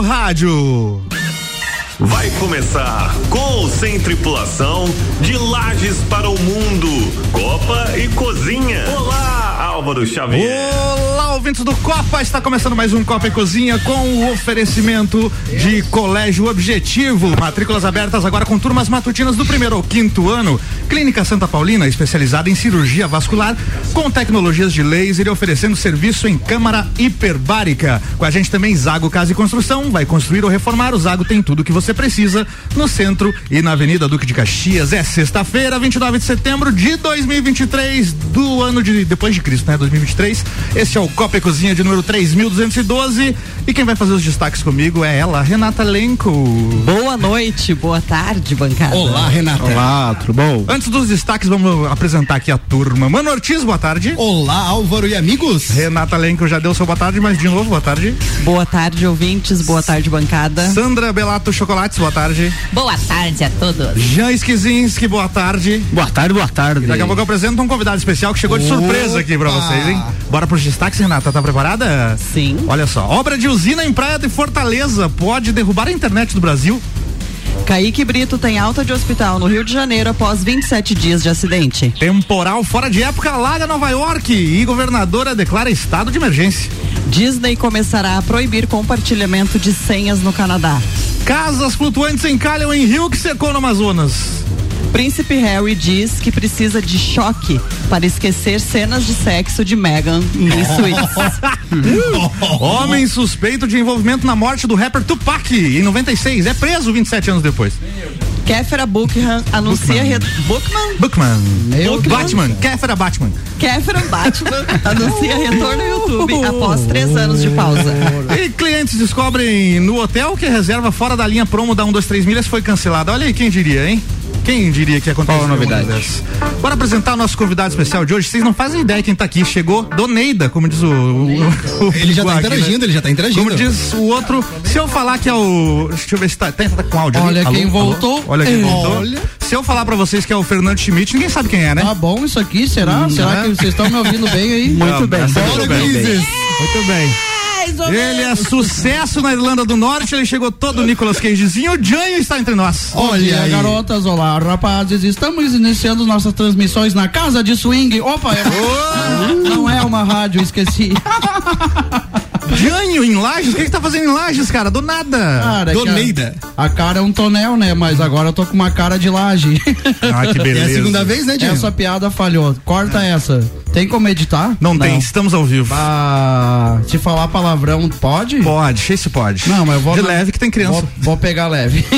seu rádio. Vai começar com ou sem tripulação de Lages para o Mundo, Copa e Cozinha. Olá, Álvaro Xavier. Olá, ouvintes do Copa, está começando mais um Copa e Cozinha com o oferecimento de Colégio Objetivo. Matrículas abertas agora com turmas matutinas do primeiro ao quinto ano. Clínica Santa Paulina, especializada em cirurgia vascular, com tecnologias de laser e oferecendo serviço em câmara hiperbárica. Com a gente também Zago Casa e Construção, vai construir ou reformar, o Zago tem tudo que você precisa no centro e na Avenida Duque de Caxias. É sexta-feira, 29 de setembro de 2023, do ano de depois de Cristo, né? 2023. Este é o Copa e Cozinha de número 3212 e quem vai fazer os destaques comigo é ela, Renata Lenco. Boa noite, boa tarde, bancada. Olá, Renata. Olá, tudo bom? Antes dos destaques, vamos apresentar aqui a turma. Mano Ortiz, boa tarde. Olá, Álvaro e amigos. Renata Lenco já deu seu boa tarde, mas de novo, boa tarde. Boa tarde, ouvintes, boa tarde, bancada. Sandra Belato Chocolates, boa tarde. Boa tarde a todos. Jean Esquizinski, boa tarde. Boa tarde, boa tarde. E daqui a pouco eu apresento um convidado especial que chegou de surpresa aqui pra vocês, hein? Bora pros destaques, Renata, tá preparada? Sim. Olha só, obra de usina em Praia de Fortaleza pode derrubar a internet do Brasil. Kaique Brito tem alta de hospital no Rio de Janeiro após 27 dias de acidente. Temporal fora de época alaga Nova York e governadora declara estado de emergência. Disney começará a proibir compartilhamento de senhas no Canadá. Casas flutuantes encalham em rio que secou no Amazonas. Príncipe Harry diz que precisa de choque para esquecer cenas de sexo de Meghan em suítes. Homem suspeito de envolvimento na morte do rapper Tupac em 96 é preso 27 anos depois. Kéfera Buckham anuncia. Re... Bookman? Bookman. Meu Batman. Kéfera Batman. Kéfera Batman anuncia retorno ao YouTube após três anos de pausa. E clientes descobrem no hotel que a reserva fora da linha promo da 123 milhas foi cancelada. Olha aí, quem diria, hein? Quem diria que ia acontecer? Qual a novidade? Bora apresentar o nosso convidado especial de hoje. Vocês não fazem ideia quem tá aqui. Chegou Doneida, como diz o. o- o- Ele já tá aqui, né? interagindo, ele já tá interagindo. Como diz o outro, se eu falar que é o. Deixa eu ver se tá, tá, com áudio. Olha ali. quem voltou. Olha quem É. voltou. Olha. Se eu falar pra vocês que é o Fernando Schmidt, ninguém sabe quem é, né? Tá bom isso aqui, será? Hum, será né? que vocês estão me ouvindo bem aí? Muito bem. Bora, Muito bem. Muito bem. Ele é sucesso na Irlanda do Norte, ele chegou todo Nicolas Cagezinho, o Janho está entre nós. Olha, garotas, olá, rapazes, estamos iniciando nossas transmissões na Casa de Swing. Opa, é... não é uma rádio, esqueci. Janho em Lages? O que que tá fazendo em Lages, cara? Do nada. Cara, é que Doneida. A, a cara é um tonel, né? Mas agora eu tô com uma cara de laje. Ah, que É beleza. a segunda vez, né, Diego? Essa piada falhou. Corta essa. Tem como editar? Não, tem, estamos ao vivo. Ah, se falar palavrão, pode? Pode, sei se pode. Não, mas eu vou. De na- leve que tem criança. Vou, vou pegar leve.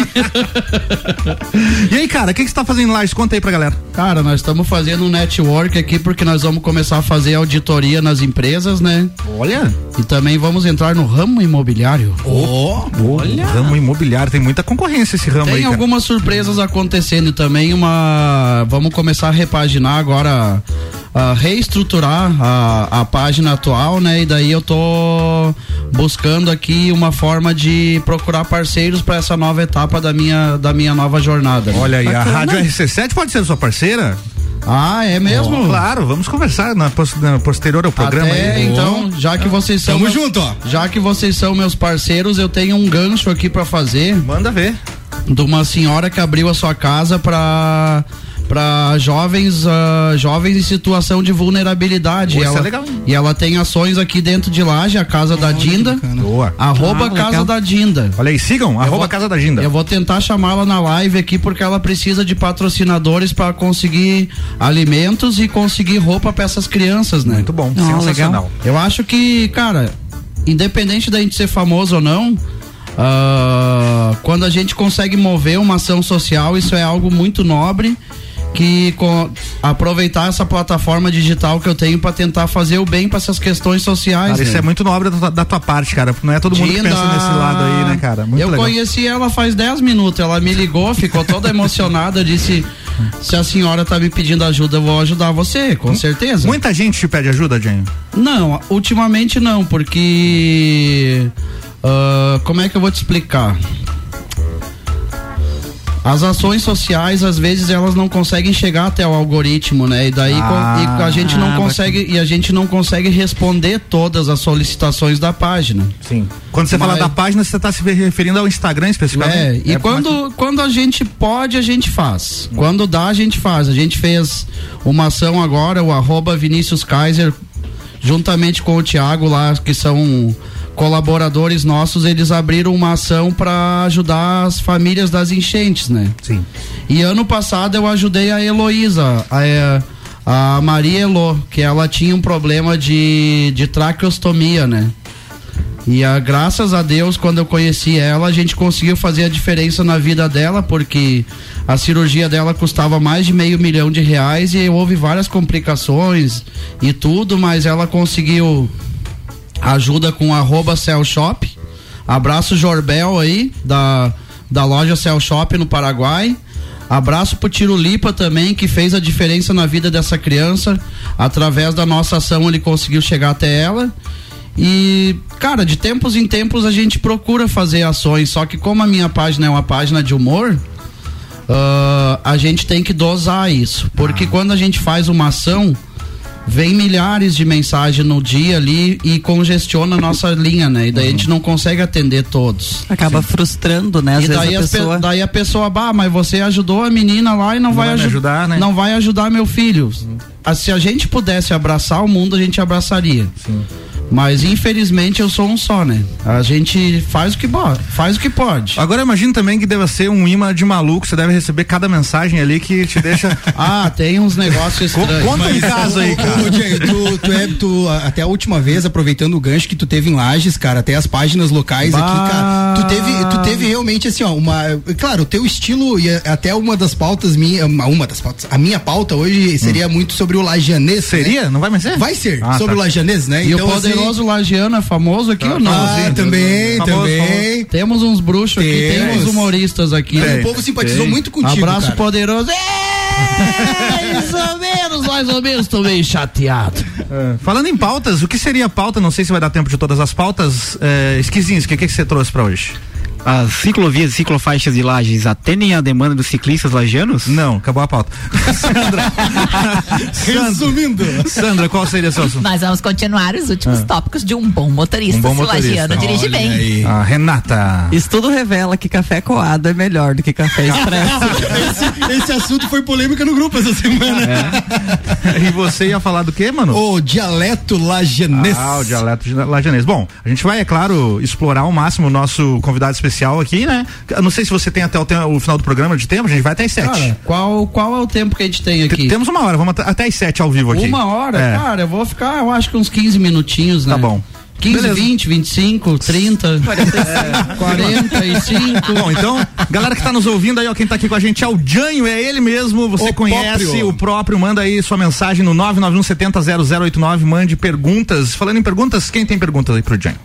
E aí, cara, o que, que você tá fazendo Lages? Conta aí pra galera. Cara, nós estamos fazendo um network aqui porque nós vamos começar a fazer auditoria nas empresas, né? Olha. E também vamos entrar no ramo imobiliário. Olha. Ramo imobiliário, tem muita concorrência esse ramo aí, Tem algumas surpresas acontecendo também uma. Vamos começar a repaginar agora, a reestruturar a, a página atual, né? E daí eu tô buscando aqui uma forma de procurar parceiros para essa nova etapa da minha, da minha nova jornada. né? Olha aí, a Bacana. Rádio RC7 pode ser sua parceira? Ah, é mesmo? Claro, vamos conversar na, pos- na posterior ao programa Até, aí. então, já que vocês são Tamo meus- junto, ó. Já que vocês são meus parceiros, eu tenho um gancho aqui pra fazer Manda ver. de uma senhora que abriu a sua casa pra para jovens ah, jovens em situação de vulnerabilidade. Pô, E isso ela, é legal. E ela tem ações aqui dentro de Laje, a casa da Dinda. Boa. Arroba Ah, Casa legal. da Dinda. Olha aí, sigam, arroba vou- Casa da Ginda. Eu vou tentar chamá-la na live aqui porque ela precisa de patrocinadores para conseguir alimentos e conseguir roupa para essas crianças, né? Muito bom, Ah, sensacional. Eu acho que, cara, independente da gente ser famoso ou não, ah, quando a gente consegue mover uma ação social, isso é algo muito nobre. Que aproveitar essa plataforma digital que eu tenho para tentar fazer o bem para essas questões sociais. Cara, isso né? é muito nobre da da tua parte, cara. Não é todo mundo que pensa nesse lado aí, né, cara? Muito eu legal. conheci ela faz 10 minutos. Ela me ligou, ficou toda emocionada. Disse: Se a senhora tá me pedindo ajuda, eu vou ajudar você, com certeza. Muita gente te pede ajuda, Jenny? Não, ultimamente não, porque. ah, como é que eu vou te explicar? As ações sociais às vezes elas não conseguem chegar até o algoritmo, né? E daí Ah, e a gente não consegue e a gente não consegue responder todas as solicitações da página. Sim. Quando você fala Mas- da página, você está se referindo ao Instagram especificamente? É, e É, quando, quando a gente pode, a gente faz. Quando dá, a gente faz. A gente fez uma ação agora, o arroba Vinícius Kaiser, juntamente com o Thiago lá, que são colaboradores nossos, eles abriram uma ação para ajudar as famílias das enchentes, né? Sim. E ano passado eu ajudei a Heloísa, a, é, a Maria Elo, que ela tinha um problema de, de traqueostomia, né? E a, graças a Deus, quando eu conheci ela, a gente conseguiu fazer a diferença na vida dela, porque a cirurgia dela custava mais de meio milhão de reais e houve várias complicações e tudo, mas ela conseguiu ajuda com arroba Cell Shop. Abraço Jorbel aí, da, da loja Cell Shop no Paraguai. Abraço pro Tiro Lipa também, que fez a diferença na vida dessa criança. Através da nossa ação, ele conseguiu chegar até ela. E, cara, de tempos em tempos a gente procura fazer ações, só que como a minha página é uma página de humor, ah, a gente tem que dosar isso. Porque quando a gente faz uma ação, vem milhares de mensagens no dia ali e congestiona a nossa linha, né? E daí a gente não consegue atender todos. Acaba frustrando, né? Às e vezes daí, a pessoa. daí a pessoa, bah, mas você ajudou a menina lá e não, vai, vai me aju- ajudar, né? Não vai ajudar meu filho. Ah, Se a gente pudesse abraçar o mundo, a gente abraçaria. Mas infelizmente eu sou um só, né? A gente faz o que pode, faz o que pode. Agora eu imagino também que deva ser um imã de maluco, você deve receber cada mensagem ali que te deixa. Ah, tem uns negócios estranhos. Conta um caso aí, cara. Tu, tu é, tu, até a última vez, aproveitando o gancho que tu teve em Lages, cara, até as páginas locais aqui, Bah. cara, tu teve, tu teve realmente assim, ó, uma, claro, o teu estilo e até uma das pautas minha, uma das pautas, a minha pauta hoje seria muito sobre o lajanês. né? Seria? Não vai mais ser? Vai ser, Ah, sobre tá. o lajanês, né? E o poderoso Lagiano é famoso aqui ou não? Ah, Famosinho. também, Famoso, também. Temos uns bruxos aqui, Temos. humoristas aqui. O povo simpatizou tem. muito contigo, Abraço cara. poderoso. É, mais ou menos, mais ou menos, tô meio chateado. É. Falando em pautas, o que seria pauta? Não sei se vai dar tempo de todas as pautas. É, esquisinhos, o que, que você trouxe pra hoje? As ciclovias e ciclofaixas de lajes atendem à demanda dos ciclistas lajanos? Não, acabou a pauta. Sandra. Sandra, Resumindo. Sandra, qual seria o seu assunto? Nós vamos continuar os últimos tópicos de um bom motorista. Um bom motorista. lagiano dirige Olha bem. aí. A Renata. Estudo revela que café coado é melhor do que café expresso. esse, esse assunto foi polêmica no grupo essa semana. E você ia falar do quê, mano? O dialeto lajanês. Ah, o dialeto lajanês. Bom, a gente vai, é claro, explorar ao máximo o nosso convidado especial aqui, né? Eu não sei se você tem até o, o final do programa de tempo, a gente vai até às sete. Cara, qual, qual é o tempo que a gente tem T- aqui? Temos uma hora, vamos até, até às sete ao vivo aqui. Uma hora? É. Cara, eu vou ficar, eu acho que uns 15 minutinhos, né? Tá bom. 15, Beleza. 20, 25, 30, 45. Bom, então, galera que tá nos ouvindo aí, ó, quem tá aqui com a gente é o Janho, é ele mesmo, você O conhece próprio. o próprio, manda aí sua mensagem no 991700089, mande perguntas. Falando em perguntas, quem tem perguntas aí pro Janho?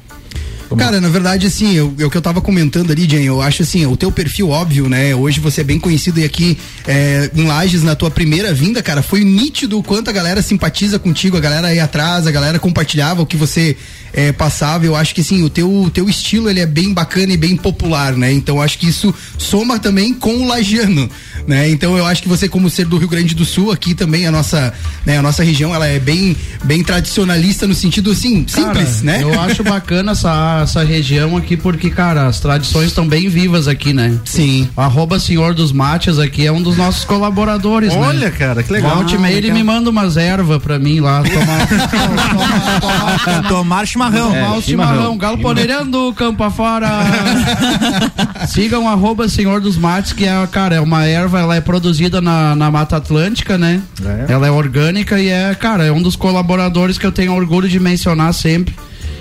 Cara, na verdade, assim, eu- é o que eu tava comentando ali, Jen, eu acho assim, o teu perfil óbvio, né? Hoje você é bem conhecido e aqui é, em Lages, na tua primeira vinda, cara, foi nítido o quanto a galera simpatiza contigo, a galera aí atrás, a galera compartilhava o que você é, passava. Eu acho que assim, o teu, o teu estilo ele é bem bacana e bem popular, né? Então eu acho que isso soma também com o lagiano, né? Então eu acho que você, como ser do Rio Grande do Sul, aqui também a nossa, né, a nossa região, ela é bem, bem tradicionalista no sentido assim, simples, Cara, né? Eu acho bacana essa, essa região aqui porque, cara, as tradições estão bem vivas aqui, né? Sim. Arroba Senhor dos Mates aqui é um dos nossos colaboradores, né? Olha, cara, que legal. Volte e meia, ele me manda umas ervas pra mim lá tomar, tomar, tomar, Tomar chimarrão. tomar o chimarrão, galo poneirando, campo afora. Sigam arroba Senhor dos Mates, que é, cara, é uma erva, ela é produzida na, na Mata Atlântica, né? É. Ela é orgânica e é, cara, é um dos colaboradores que eu tenho orgulho de mencionar sempre.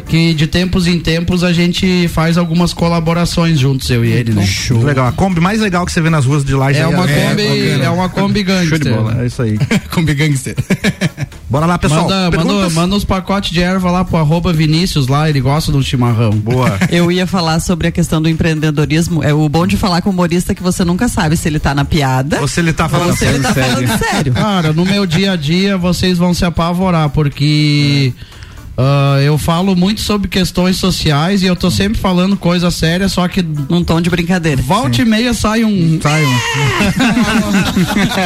Que de tempos em tempos a gente faz algumas colaborações juntos, eu e ele, né? Show. Legal. A Kombi mais legal que você vê nas ruas de Laje. É aí, uma é- Kombi, bacana. é uma Kombi Gangster. Show de bola. É isso aí. Kombi Gangster. Bora lá, pessoal. Manda, manda, manda uns pacotes de erva lá pro arroba Vinícius lá, ele gosta do chimarrão. Boa. Eu ia falar sobre a questão do empreendedorismo. É o bom de falar com humorista que você nunca sabe se ele tá na piada Ou se ele tá falando ou se ele tá falando sério. Cara, no meu dia a dia vocês vão se apavorar, porque Ah, eu falo muito sobre questões sociais e eu tô sempre falando coisa séria, só que Num tom de brincadeira. volta e meia sai um. Sai um.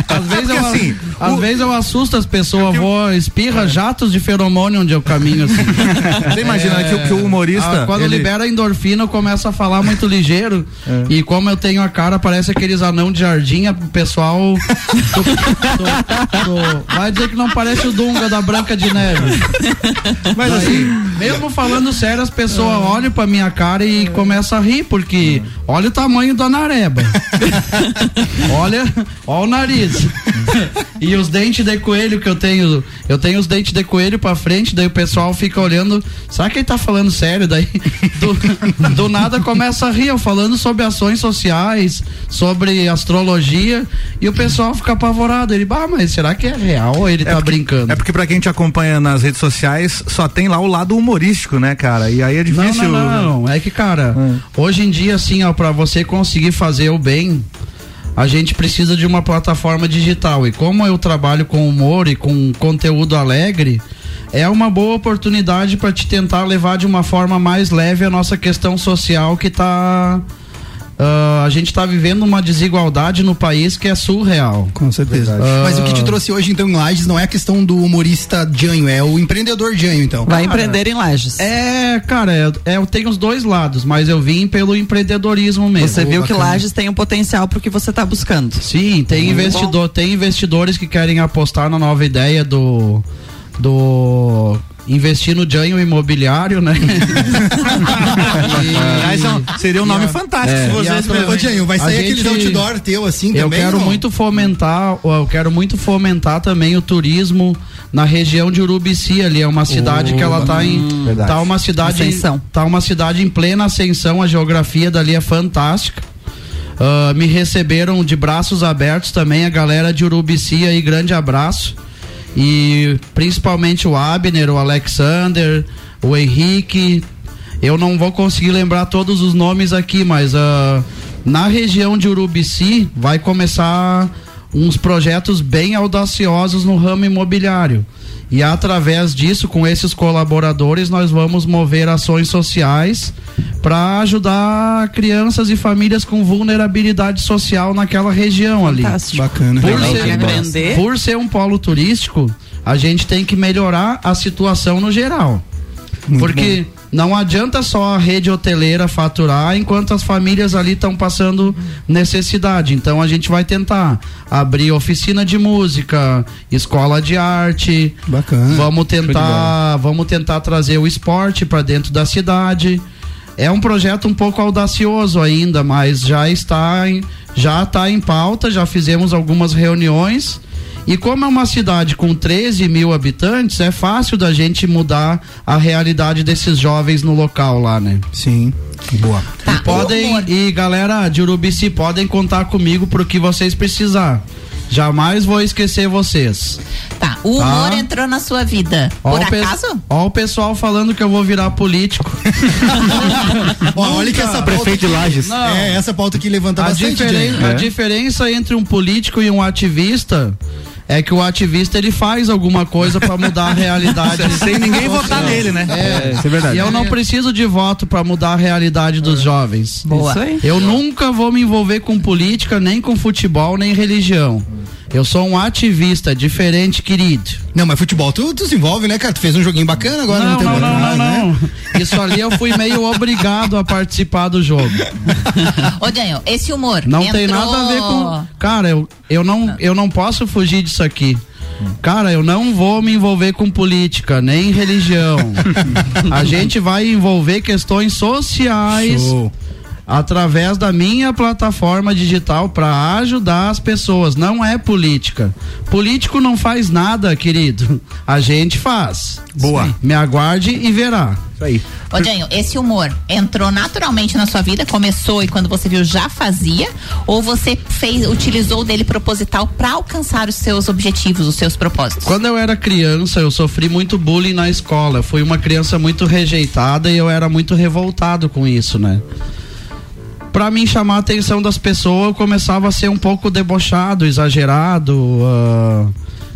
Às vezes, eu, Porque assim, às o- vezes eu assusto as pessoas, vou, espirra jatos de feromônio onde eu caminho assim. Você imagina que, o- que o humorista. Ah, quando ele- libera a endorfina, eu começo a falar muito ligeiro. E como eu tenho a cara, parece aqueles anão de jardim, o pessoal. do- do- do- vai dizer que não parece o Dunga da Branca de Neve. Mas assim, Mesmo falando sério, as pessoas olham pra minha cara e começam a rir, porque olha o tamanho da nareba. olha, olha o nariz. e os dentes de coelho que eu tenho, eu tenho os dentes de coelho pra frente, daí o pessoal fica olhando, será que ele tá falando sério? Daí do, do nada começa a rir, eu falando sobre ações sociais, sobre astrologia, e o pessoal fica apavorado. Ele, bah, mas será que é real ou ele tá brincando? É porque pra quem te acompanha nas redes sociais, só tem lá o lado humorístico, né, cara? E aí é Não, difícil. não, não. É que, cara, hoje em dia, assim, ó, pra você conseguir fazer o bem, a gente precisa de uma plataforma digital. E como eu trabalho com humor e com conteúdo alegre, é uma boa oportunidade para te tentar levar de uma forma mais leve a nossa questão social que tá. Ah, a gente tá vivendo uma desigualdade no país que é surreal. Com certeza. Mas o que te trouxe hoje, então, em Lages, não é a questão do humorista Janho, é o empreendedor Janho, então. Vai empreender em lajes. É, cara, é, é, eu tenho os dois lados, mas eu vim pelo empreendedorismo mesmo. Você viu que bacana. Lages tem um potencial pro que você tá buscando. Sim, tem investidor, tem investidores que querem apostar na nova ideia do do investir no janho imobiliário, né? Aliás, um- seria um nome e a- fantástico é, se e vocês Ô? Janho, vai sair gente- aqueles outdoor teu assim eu também? quero não? muito fomentar, eu quero muito fomentar também o turismo na região de Urubici, ali é uma cidade que ela tá em Verdade. tá uma cidade Ascensão. tá uma cidade em plena ascensão, a geografia dali é fantástica. Ah, me receberam de braços abertos também a galera de Urubici aí, grande abraço. E principalmente o Abner, o Alexander, o Henrique. Eu não vou conseguir lembrar todos os nomes aqui, mas ah, na região de Urubici vai começar uns projetos bem audaciosos no ramo imobiliário. E através disso, com esses colaboradores, nós vamos mover ações sociais para ajudar crianças e famílias com vulnerabilidade social naquela região ali. Fantástico. Bacana. Por Legal, ser, por ser um polo turístico, a gente tem que melhorar a situação no geral. Muito Porque não adianta só a rede hoteleira faturar enquanto as famílias ali estão passando necessidade. Então a gente vai tentar abrir oficina de música, escola de arte. Bacana. Vamos tentar, vamos tentar trazer o esporte para dentro da cidade. É um projeto um pouco audacioso ainda, mas já está em, já está em pauta, já fizemos algumas reuniões. E como é uma cidade com 13 mil habitantes, é fácil da gente mudar a realidade desses jovens no local lá, né? Sim. Boa. Tá, e podem, e galera de Urubici, podem contar comigo pro que vocês precisar. Jamais vou esquecer vocês. Tá, o humor Tá. entrou na sua vida. Ó Por acaso? Ó o pessoal falando que eu vou virar político. Ó, olha que essa Prefeito de Lages. Não. É, essa pauta que levanta A, bastante, diferen- Janho. a diferença entre um político e um ativista é que o ativista ele faz alguma coisa pra mudar a realidade. Sem ninguém votar nele, né? É, isso é verdade. E eu não preciso de voto pra mudar a realidade dos jovens. Boa. Isso aí. Eu nunca vou me envolver com política, nem com futebol, nem religião. Eu sou um ativista, diferente, querido. Não, mas futebol tu, tu se envolve, né, cara? Tu fez um joguinho bacana agora Não, tem não, não, não, né? não. Isso ali eu fui meio obrigado a participar do jogo. Ô, Daniel, esse humor. Não entrou... tem nada a ver com. Cara, eu, eu, não, eu não posso fugir disso aqui. Cara, eu não vou me envolver com política, nem religião. A gente vai envolver questões sociais Show. Através da minha plataforma digital para ajudar as pessoas. Não é política. Político não faz nada, querido. A gente faz. Boa. Me aguarde e verá. Isso aí. Ô, Daniel, esse humor entrou naturalmente na sua vida, começou e quando você viu já fazia? Ou você fez, utilizou dele proposital pra alcançar os seus objetivos, os seus propósitos? Quando eu era criança, eu sofri muito bullying na escola. Eu Fui uma criança muito rejeitada e eu era muito revoltado com isso, né? Pra mim chamar a atenção das pessoas, eu começava a ser um pouco debochado, exagerado. ah,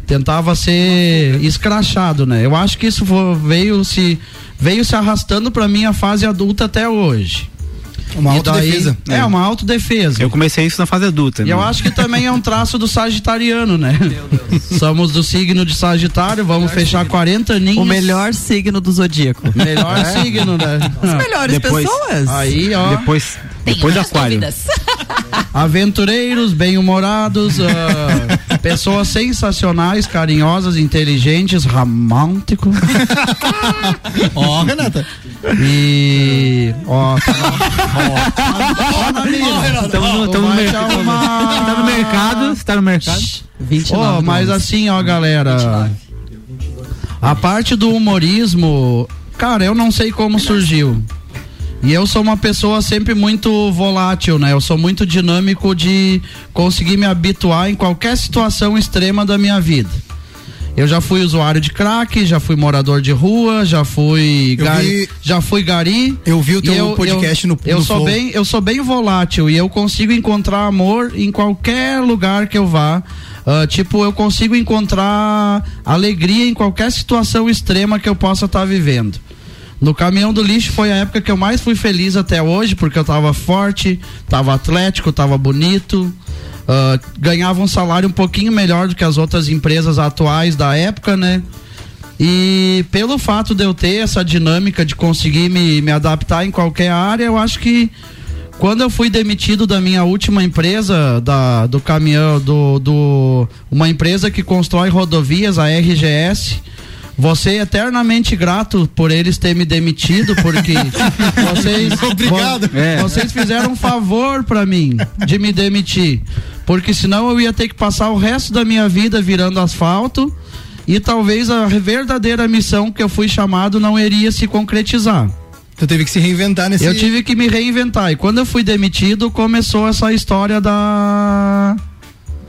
tentava ser escrachado, né? Eu acho que isso veio se veio se arrastando pra minha fase adulta até hoje. Uma E daí- autodefesa. É, uma autodefesa. Eu comecei isso na fase adulta. E eu né? acho que também é um traço do sagitariano, né? Somos do signo de Sagitário, vamos fechar 40 aninhos. O melhor signo do zodíaco. Melhor signo, né? As melhores Depois- pessoas. Aí, ó. Depois, depois outras aquário. dúvidas. Aventureiros, bem-humorados, ah, pessoas sensacionais, carinhosas, inteligentes, românticos. Ó, Renata. E. Ó, tá na mira. Estamos no, mercado. Tá no mercado, você tá no mercado. 29 Ó, mas assim, ó, galera. A parte do humorismo, cara, eu não sei como surgiu. E eu sou uma pessoa sempre muito volátil, né? Eu sou muito dinâmico de conseguir me habituar em qualquer situação extrema da minha vida. Eu já fui usuário de crack, já fui morador de rua, já fui Eu gari, vi- já fui gari. Eu vi o teu eu- podcast eu, no, eu no sou Flow. bem eu sou bem volátil e eu consigo encontrar amor em qualquer lugar que eu vá Ah, tipo eu consigo encontrar alegria em qualquer situação extrema que eu possa estar vivendo no caminhão do lixo foi a época que eu mais fui feliz até hoje porque eu tava forte tava atlético tava bonito ah, ganhava um salário um pouquinho melhor do que as outras empresas atuais da época né? E pelo fato de eu ter essa dinâmica de conseguir me, me adaptar em qualquer área, eu acho que quando eu fui demitido da minha última empresa, da, do caminhão, do, do uma empresa que constrói rodovias, a RGS, você é eternamente grato por eles terem me demitido, porque vocês, Obrigado. vo- É. vocês fizeram um favor pra mim de me demitir, porque senão eu ia ter que passar o resto da minha vida virando asfalto e talvez a verdadeira missão que eu fui chamado não iria se concretizar. Tu teve que se reinventar nesse. Eu tive que me reinventar. E quando eu fui demitido, começou essa história da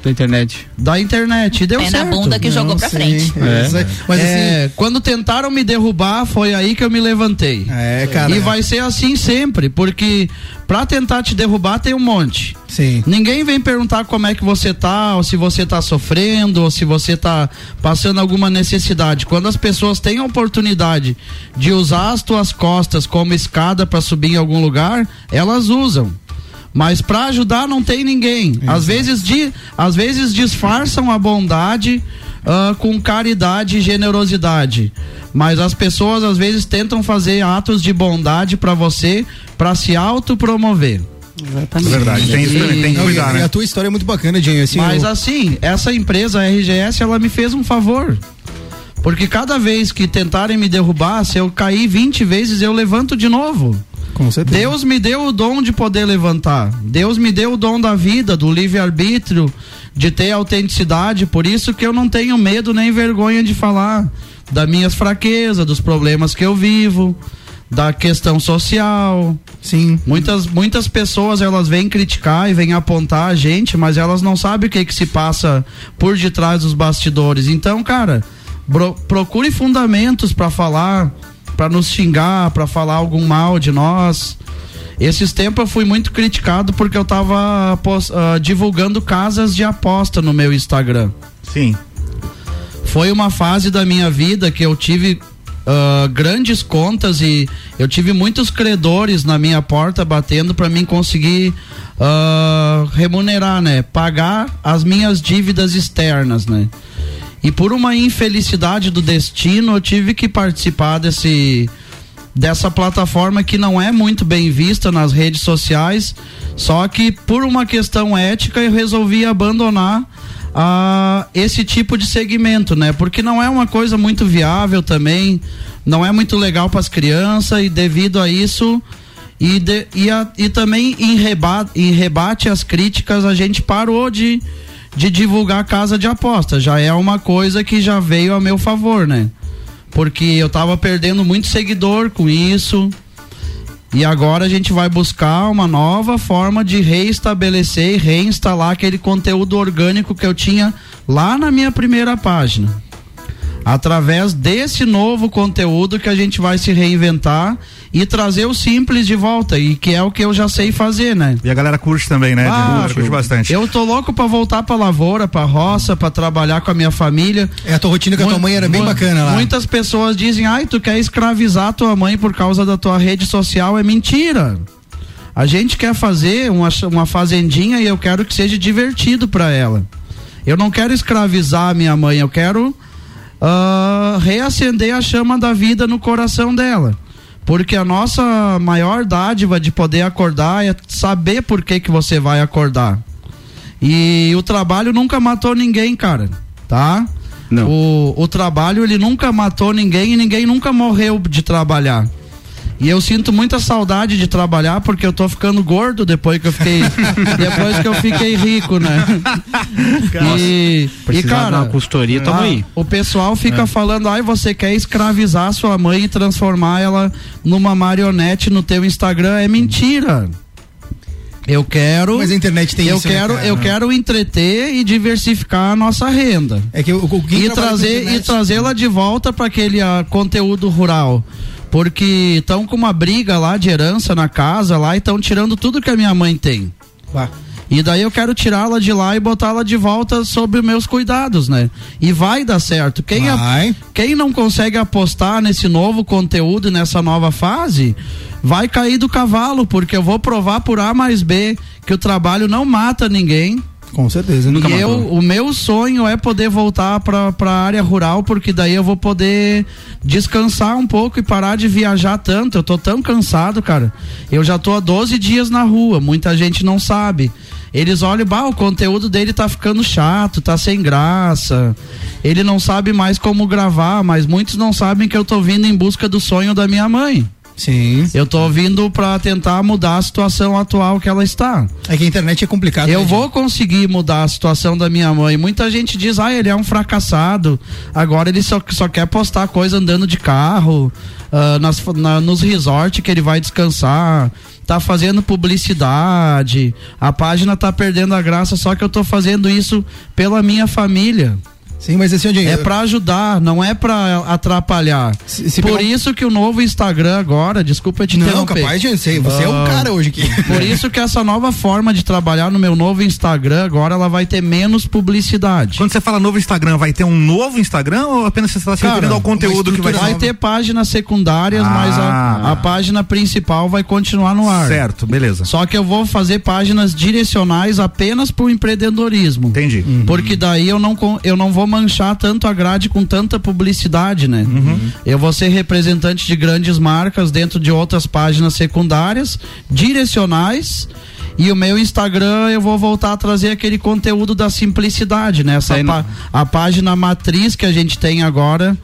Da internet. da internet. E deu Pé na certo. bunda que jogou pra sim, frente. é aí. Mas É, quando tentaram me derrubar, foi aí que eu me levantei. assim. É, cara. E vai ser assim sempre, porque pra tentar te derrubar tem um monte. Sim. Ninguém vem perguntar como é que você tá, ou se você tá sofrendo, ou se você tá passando alguma necessidade. Quando as pessoas têm a oportunidade de usar as tuas costas como escada para subir em algum lugar, elas usam. Mas para ajudar não tem ninguém. Às vezes, di, às vezes disfarçam a bondade ah, com caridade e generosidade. Mas as pessoas às vezes tentam fazer atos de bondade para você para se autopromover. Exatamente. Verdade, tem isso também, tem que e, cuidar, a, e né? a tua história é muito bacana, Dinho. Assim, Mas eu- assim, essa empresa, a RGS, ela me fez um favor. Porque cada vez que tentarem me derrubar, se eu cair 20 vezes, eu levanto de novo. Com certeza. Deus me deu o dom de poder levantar. Deus me deu o dom da vida, do livre-arbítrio, de ter autenticidade. Por isso que eu não tenho medo nem vergonha de falar das minhas fraquezas, dos problemas que eu vivo, da questão social. Sim. Muitas, muitas pessoas elas vêm criticar e vêm apontar a gente, mas elas não sabem o que que se passa por detrás dos bastidores. Então, cara, procure fundamentos para falar, para nos xingar, para falar algum mal de nós. Esses tempos eu fui muito criticado porque eu tava ah, divulgando casas de aposta no meu Instagram Sim. foi uma fase da minha vida que eu tive ah, grandes contas e eu tive muitos credores na minha porta batendo para mim conseguir ah, remunerar, né? Pagar as minhas dívidas externas, né? E por uma infelicidade do destino, eu tive que participar desse dessa plataforma que não é muito bem vista nas redes sociais, só que por uma questão ética eu resolvi abandonar ah, esse tipo de segmento, né? Porque não é uma coisa muito viável também, não é muito legal para as crianças e devido a isso e, de- e, a- e também em rebate, em rebate às críticas a gente parou de, de divulgar casa de aposta. Já é uma coisa que já veio a meu favor, né? Porque eu tava perdendo muito seguidor com isso. E agora a gente vai buscar uma nova forma de reestabelecer e reinstalar aquele conteúdo orgânico que eu tinha lá na minha primeira página. através desse novo conteúdo que a gente vai se reinventar e trazer o simples de volta e que é o que eu já sei fazer, né? E a galera curte também, né? Ah, galera curte bastante. Eu tô louco pra voltar pra lavoura, pra roça, pra trabalhar com a minha família. É, a tua rotina com a tua mãe era bem bacana lá. Muitas pessoas dizem, ai, tu quer escravizar tua mãe por causa da tua rede social. É mentira. A gente quer fazer uma, uma fazendinha e eu quero que seja divertido pra ela. Eu não quero escravizar a minha mãe, eu quero ah, reacender a chama da vida no coração dela. Porque a nossa maior dádiva de poder acordar é saber por que, que você vai acordar. E o trabalho nunca matou ninguém, cara. Tá? Não. O, o trabalho ele nunca matou ninguém e ninguém nunca morreu de trabalhar. E eu sinto muita saudade de trabalhar porque eu tô ficando gordo depois que eu fiquei depois que eu fiquei rico, né? e, e Precisar cara, uma consultoria, tamo aí. o pessoal fica falando, ai, você quer escravizar sua mãe e transformar ela numa marionete no teu Instagram, é mentira. Eu quero Mas a internet tem eu isso, né, quero, cara? eu quero entreter e diversificar a nossa renda É que o, o e trazer e trazê-la de volta para aquele ah, conteúdo rural. Porque estão com uma briga lá de herança na casa lá e estão tirando tudo que a minha mãe tem. Bah. E daí eu quero tirá-la de lá e botá-la de volta sob meus cuidados, né? E vai dar certo. Quem, a- quem não consegue apostar nesse novo conteúdo, e nessa nova fase, vai cair do cavalo, porque eu vou provar por A mais B que o trabalho não mata ninguém. Com certeza. E eu, o meu sonho é poder voltar para a área rural, porque daí eu vou poder descansar um pouco e parar de viajar tanto. Eu tô tão cansado, cara. Eu já tô há 12 dias na rua, muita gente não sabe. Eles olham, bah, o conteúdo dele tá ficando chato, tá sem graça. Ele não sabe mais como gravar, mas muitos não sabem que eu tô vindo em busca do sonho da minha mãe. Sim. Eu tô vindo para tentar mudar a situação atual que ela está. É que a internet é complicado. Eu né, vou conseguir mudar a situação da minha mãe. Muita gente diz, ah, ele é um fracassado. Agora ele só, só quer postar coisa andando de carro, ah, nas, na- nos resorts que ele vai descansar. Tá fazendo publicidade. A página tá perdendo a graça, só que eu tô fazendo isso pela minha família. Sim, mas assim, onde É pra ajudar, não é pra atrapalhar. Se- se Por pegar um- isso que o novo Instagram agora, desculpa te Não, interromper. capaz de sei. Você é o Ah, cara hoje aqui. Por isso que essa nova forma de trabalhar no meu novo Instagram agora ela vai ter menos publicidade. Quando você fala novo Instagram, vai ter um novo Instagram ou apenas você está se referindo ao conteúdo que vai Vai ser? ter páginas secundárias, mas a, Ah. a página principal vai continuar no ar. Certo, beleza. Só que eu vou fazer páginas direcionais apenas para o empreendedorismo. Entendi. Porque daí eu não, eu não vou manchar tanto a grade com tanta publicidade, né? Eu vou ser representante de grandes marcas dentro de outras páginas secundárias, direcionais. E o meu Instagram eu vou voltar a trazer aquele conteúdo da simplicidade, né? Essa pá- a página matriz que a gente tem agora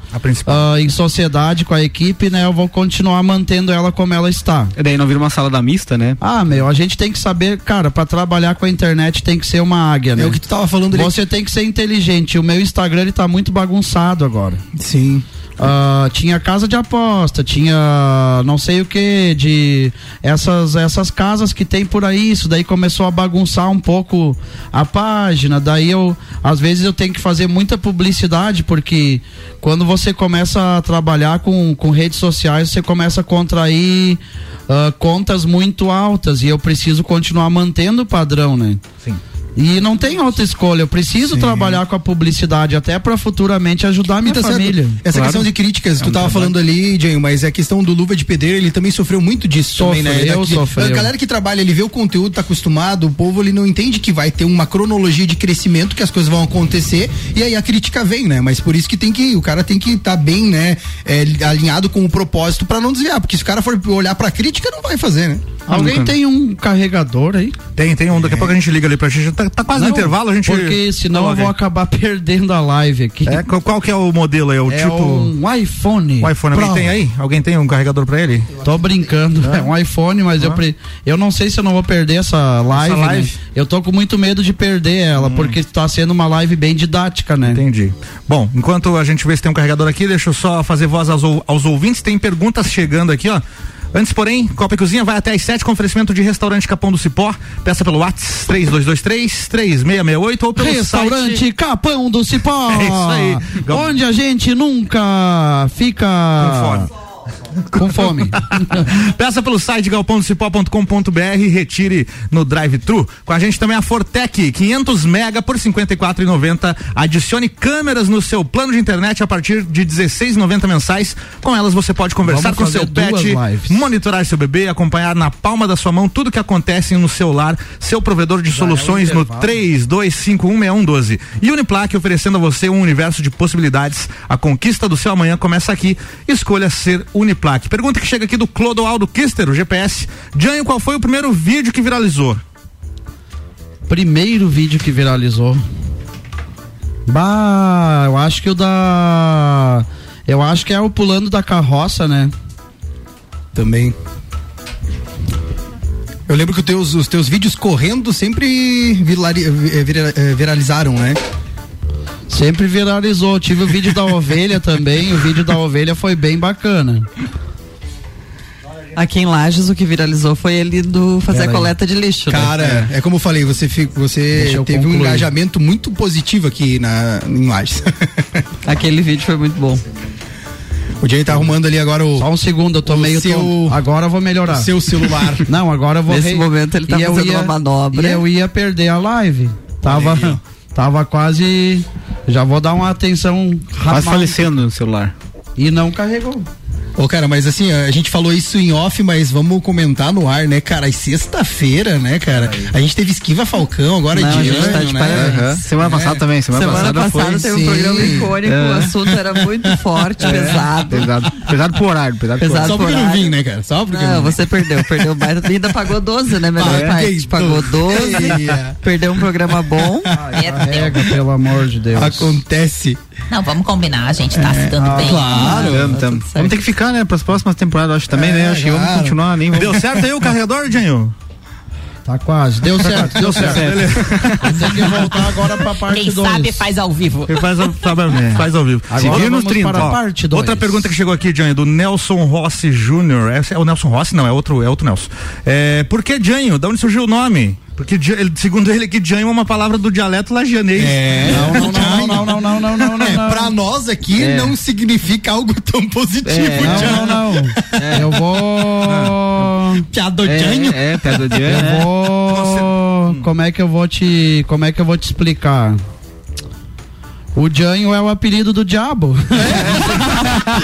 ah, em sociedade com a equipe, né? Eu vou continuar mantendo ela como ela está. E daí não vira uma sala da mista, né? Ah, meu, a gente tem que saber, cara, para trabalhar com a internet tem que ser uma águia, né? É o que tu tava falando. Você tem que ser inteligente. O meu Instagram ele tá muito bagunçado agora. Sim. Ah, tinha casa de aposta, tinha não sei o que de essas essas casas que tem por aí. Isso daí começou a bagunçar um pouco a página. Daí eu às vezes eu tenho que fazer muita publicidade porque quando você começa a trabalhar com, com redes sociais você começa a contrair ah, contas muito altas e eu preciso continuar mantendo o padrão, né? Sim. E não tem outra escolha. Eu preciso trabalhar com a publicidade até para futuramente ajudar a minha Tá certo. família. Essa Claro. questão de críticas, tu um tava trabalho. falando ali, Jânio, mas a questão do Luva de Pedreiro, ele também sofreu muito disso também, né? Sofreu, Daqui- sofreu. A galera que trabalha, ele vê o conteúdo, tá acostumado, o povo ele não entende que vai ter uma cronologia de crescimento, que as coisas vão acontecer, e aí a crítica vem, né? Mas por isso que tem que, o cara tem que estar bem, né, é, alinhado com o propósito pra não desviar, porque se o cara for olhar pra crítica, não vai fazer, né? Alguém nunca. tem um carregador aí? Tem, tem um. Daqui a pouco a gente liga ali pra gente. Tá, tá quase no Não, intervalo, a gente. Porque senão eu vou aí. acabar perdendo a live aqui. É, qual, qual que é o modelo aí? O É tipo. um iPhone. O iPhone, alguém Pro. tem aí? Alguém tem um carregador pra ele? Tô brincando. É um iPhone, mas eu, pre... eu não sei se eu não vou perder essa live. né? live? Eu tô com muito medo de perder ela, porque tá sendo uma live bem didática, né? Entendi. Bom, enquanto a gente vê se tem um carregador aqui, deixa eu só fazer voz aos, aos ouvintes. Tem perguntas chegando aqui, ó. Antes, porém, Copa e Cozinha vai até às 7 com oferecimento de restaurante Capão do Cipó. Peça pelo WhatsApp 3223 3668 ou pelo Restaurante site. Capão do Cipó. É isso aí. Onde a gente nunca fica com fome. Peça pelo site galpondocipó.com.br e retire no drive-thru. Com a gente também a Fortec, 500 mega por 54,90. Adicione câmeras no seu plano de internet a partir de 16,90 mensais. Com elas você pode conversar Vamos com seu pet, lives. monitorar seu bebê, acompanhar na palma da sua mão tudo que acontece no seu lar. Seu provedor de soluções no intervalo. 32516112. E Uniplaque oferecendo a você um universo de possibilidades. A conquista do seu amanhã começa aqui. Escolha ser Uniplaque. Pergunta que chega aqui do Clodoaldo Kister, o GPS. Janho, qual foi o primeiro vídeo que viralizou? Primeiro vídeo que viralizou. Bah, eu acho que o da. Eu acho que é o pulando da carroça, né? Também. Eu lembro que os teus, os teus vídeos correndo sempre virali- eh, vira- eh, viralizaram, né? Sempre viralizou. Tive o vídeo da ovelha também. O vídeo da ovelha foi bem bacana. Aqui em Lages, o que viralizou foi ele do fazer Pera a aí. coleta de lixo. né? Cara, é, como eu falei, você, você eu teve um concluir. engajamento muito positivo aqui na, em Lages. Aquele vídeo foi muito bom. o Jay tá arrumando ali agora o, Só um segundo, eu tô meio. seu- tom- Agora eu vou melhorar. seu celular. Não, agora eu vou. Nesse re- momento ele tá E fazendo uma manobra. E eu ia perder a live. Tava, tava quase. Já vou dar uma atenção Quase rapaz. falecendo no celular. E não carregou. Ô, cara, mas assim, a gente falou isso em off, mas vamos comentar no ar, né, cara? E sexta-feira, né, cara? A gente teve Esquiva Falcão, agora Não, é a de gente tá ano, de né? Aham. Semana passada também, semana, Semana passada, passada foi. teve sim. um programa icônico, É. o assunto era muito forte, pesado. Pesado, pesado pro horário, pesado, pro Pesado. horário. Só porque eu não vim, né, cara? Só porque eu Não, não você perdeu, perdeu mais. Ainda pagou 12, né? Melhor Paguei parte. Pagou 12, É. perdeu um programa bom. Perdeu. Carrega, pelo amor de Deus. Acontece. Não, vamos combinar, a gente tá se dando Ah, bem. Claro. Tamo, tamo. Vamos ter que ficar, né, pras próximas temporadas, acho também, né? É, Acho que vamos claro. continuar, nem vamos. Deu certo aí o carregador, Janho? Tá quase. Deu certo, deu certo. Tem que voltar agora pra parte 2. Quem dois. sabe faz ao vivo. Faz, sabe, é. faz ao vivo. Agora Seguindo vamos 30. Para a parte dois. Outra pergunta que chegou aqui, Janho, do Nelson Rossi Jr. É, é, o Nelson Rossi? Não, é outro, é outro Nelson. É, por que Janho? Da onde surgiu o nome? Porque segundo ele que Janho é uma palavra do dialeto lagianês. É. Não, não, não, não, não, não, não, não, É, pra nós aqui é. não significa algo tão positivo, é, Não, não, não. É. Eu vou Piado Janho. É, é, de Eu vou. Como é que eu vou te. Como é que eu vou te explicar? O Janho é o apelido do diabo.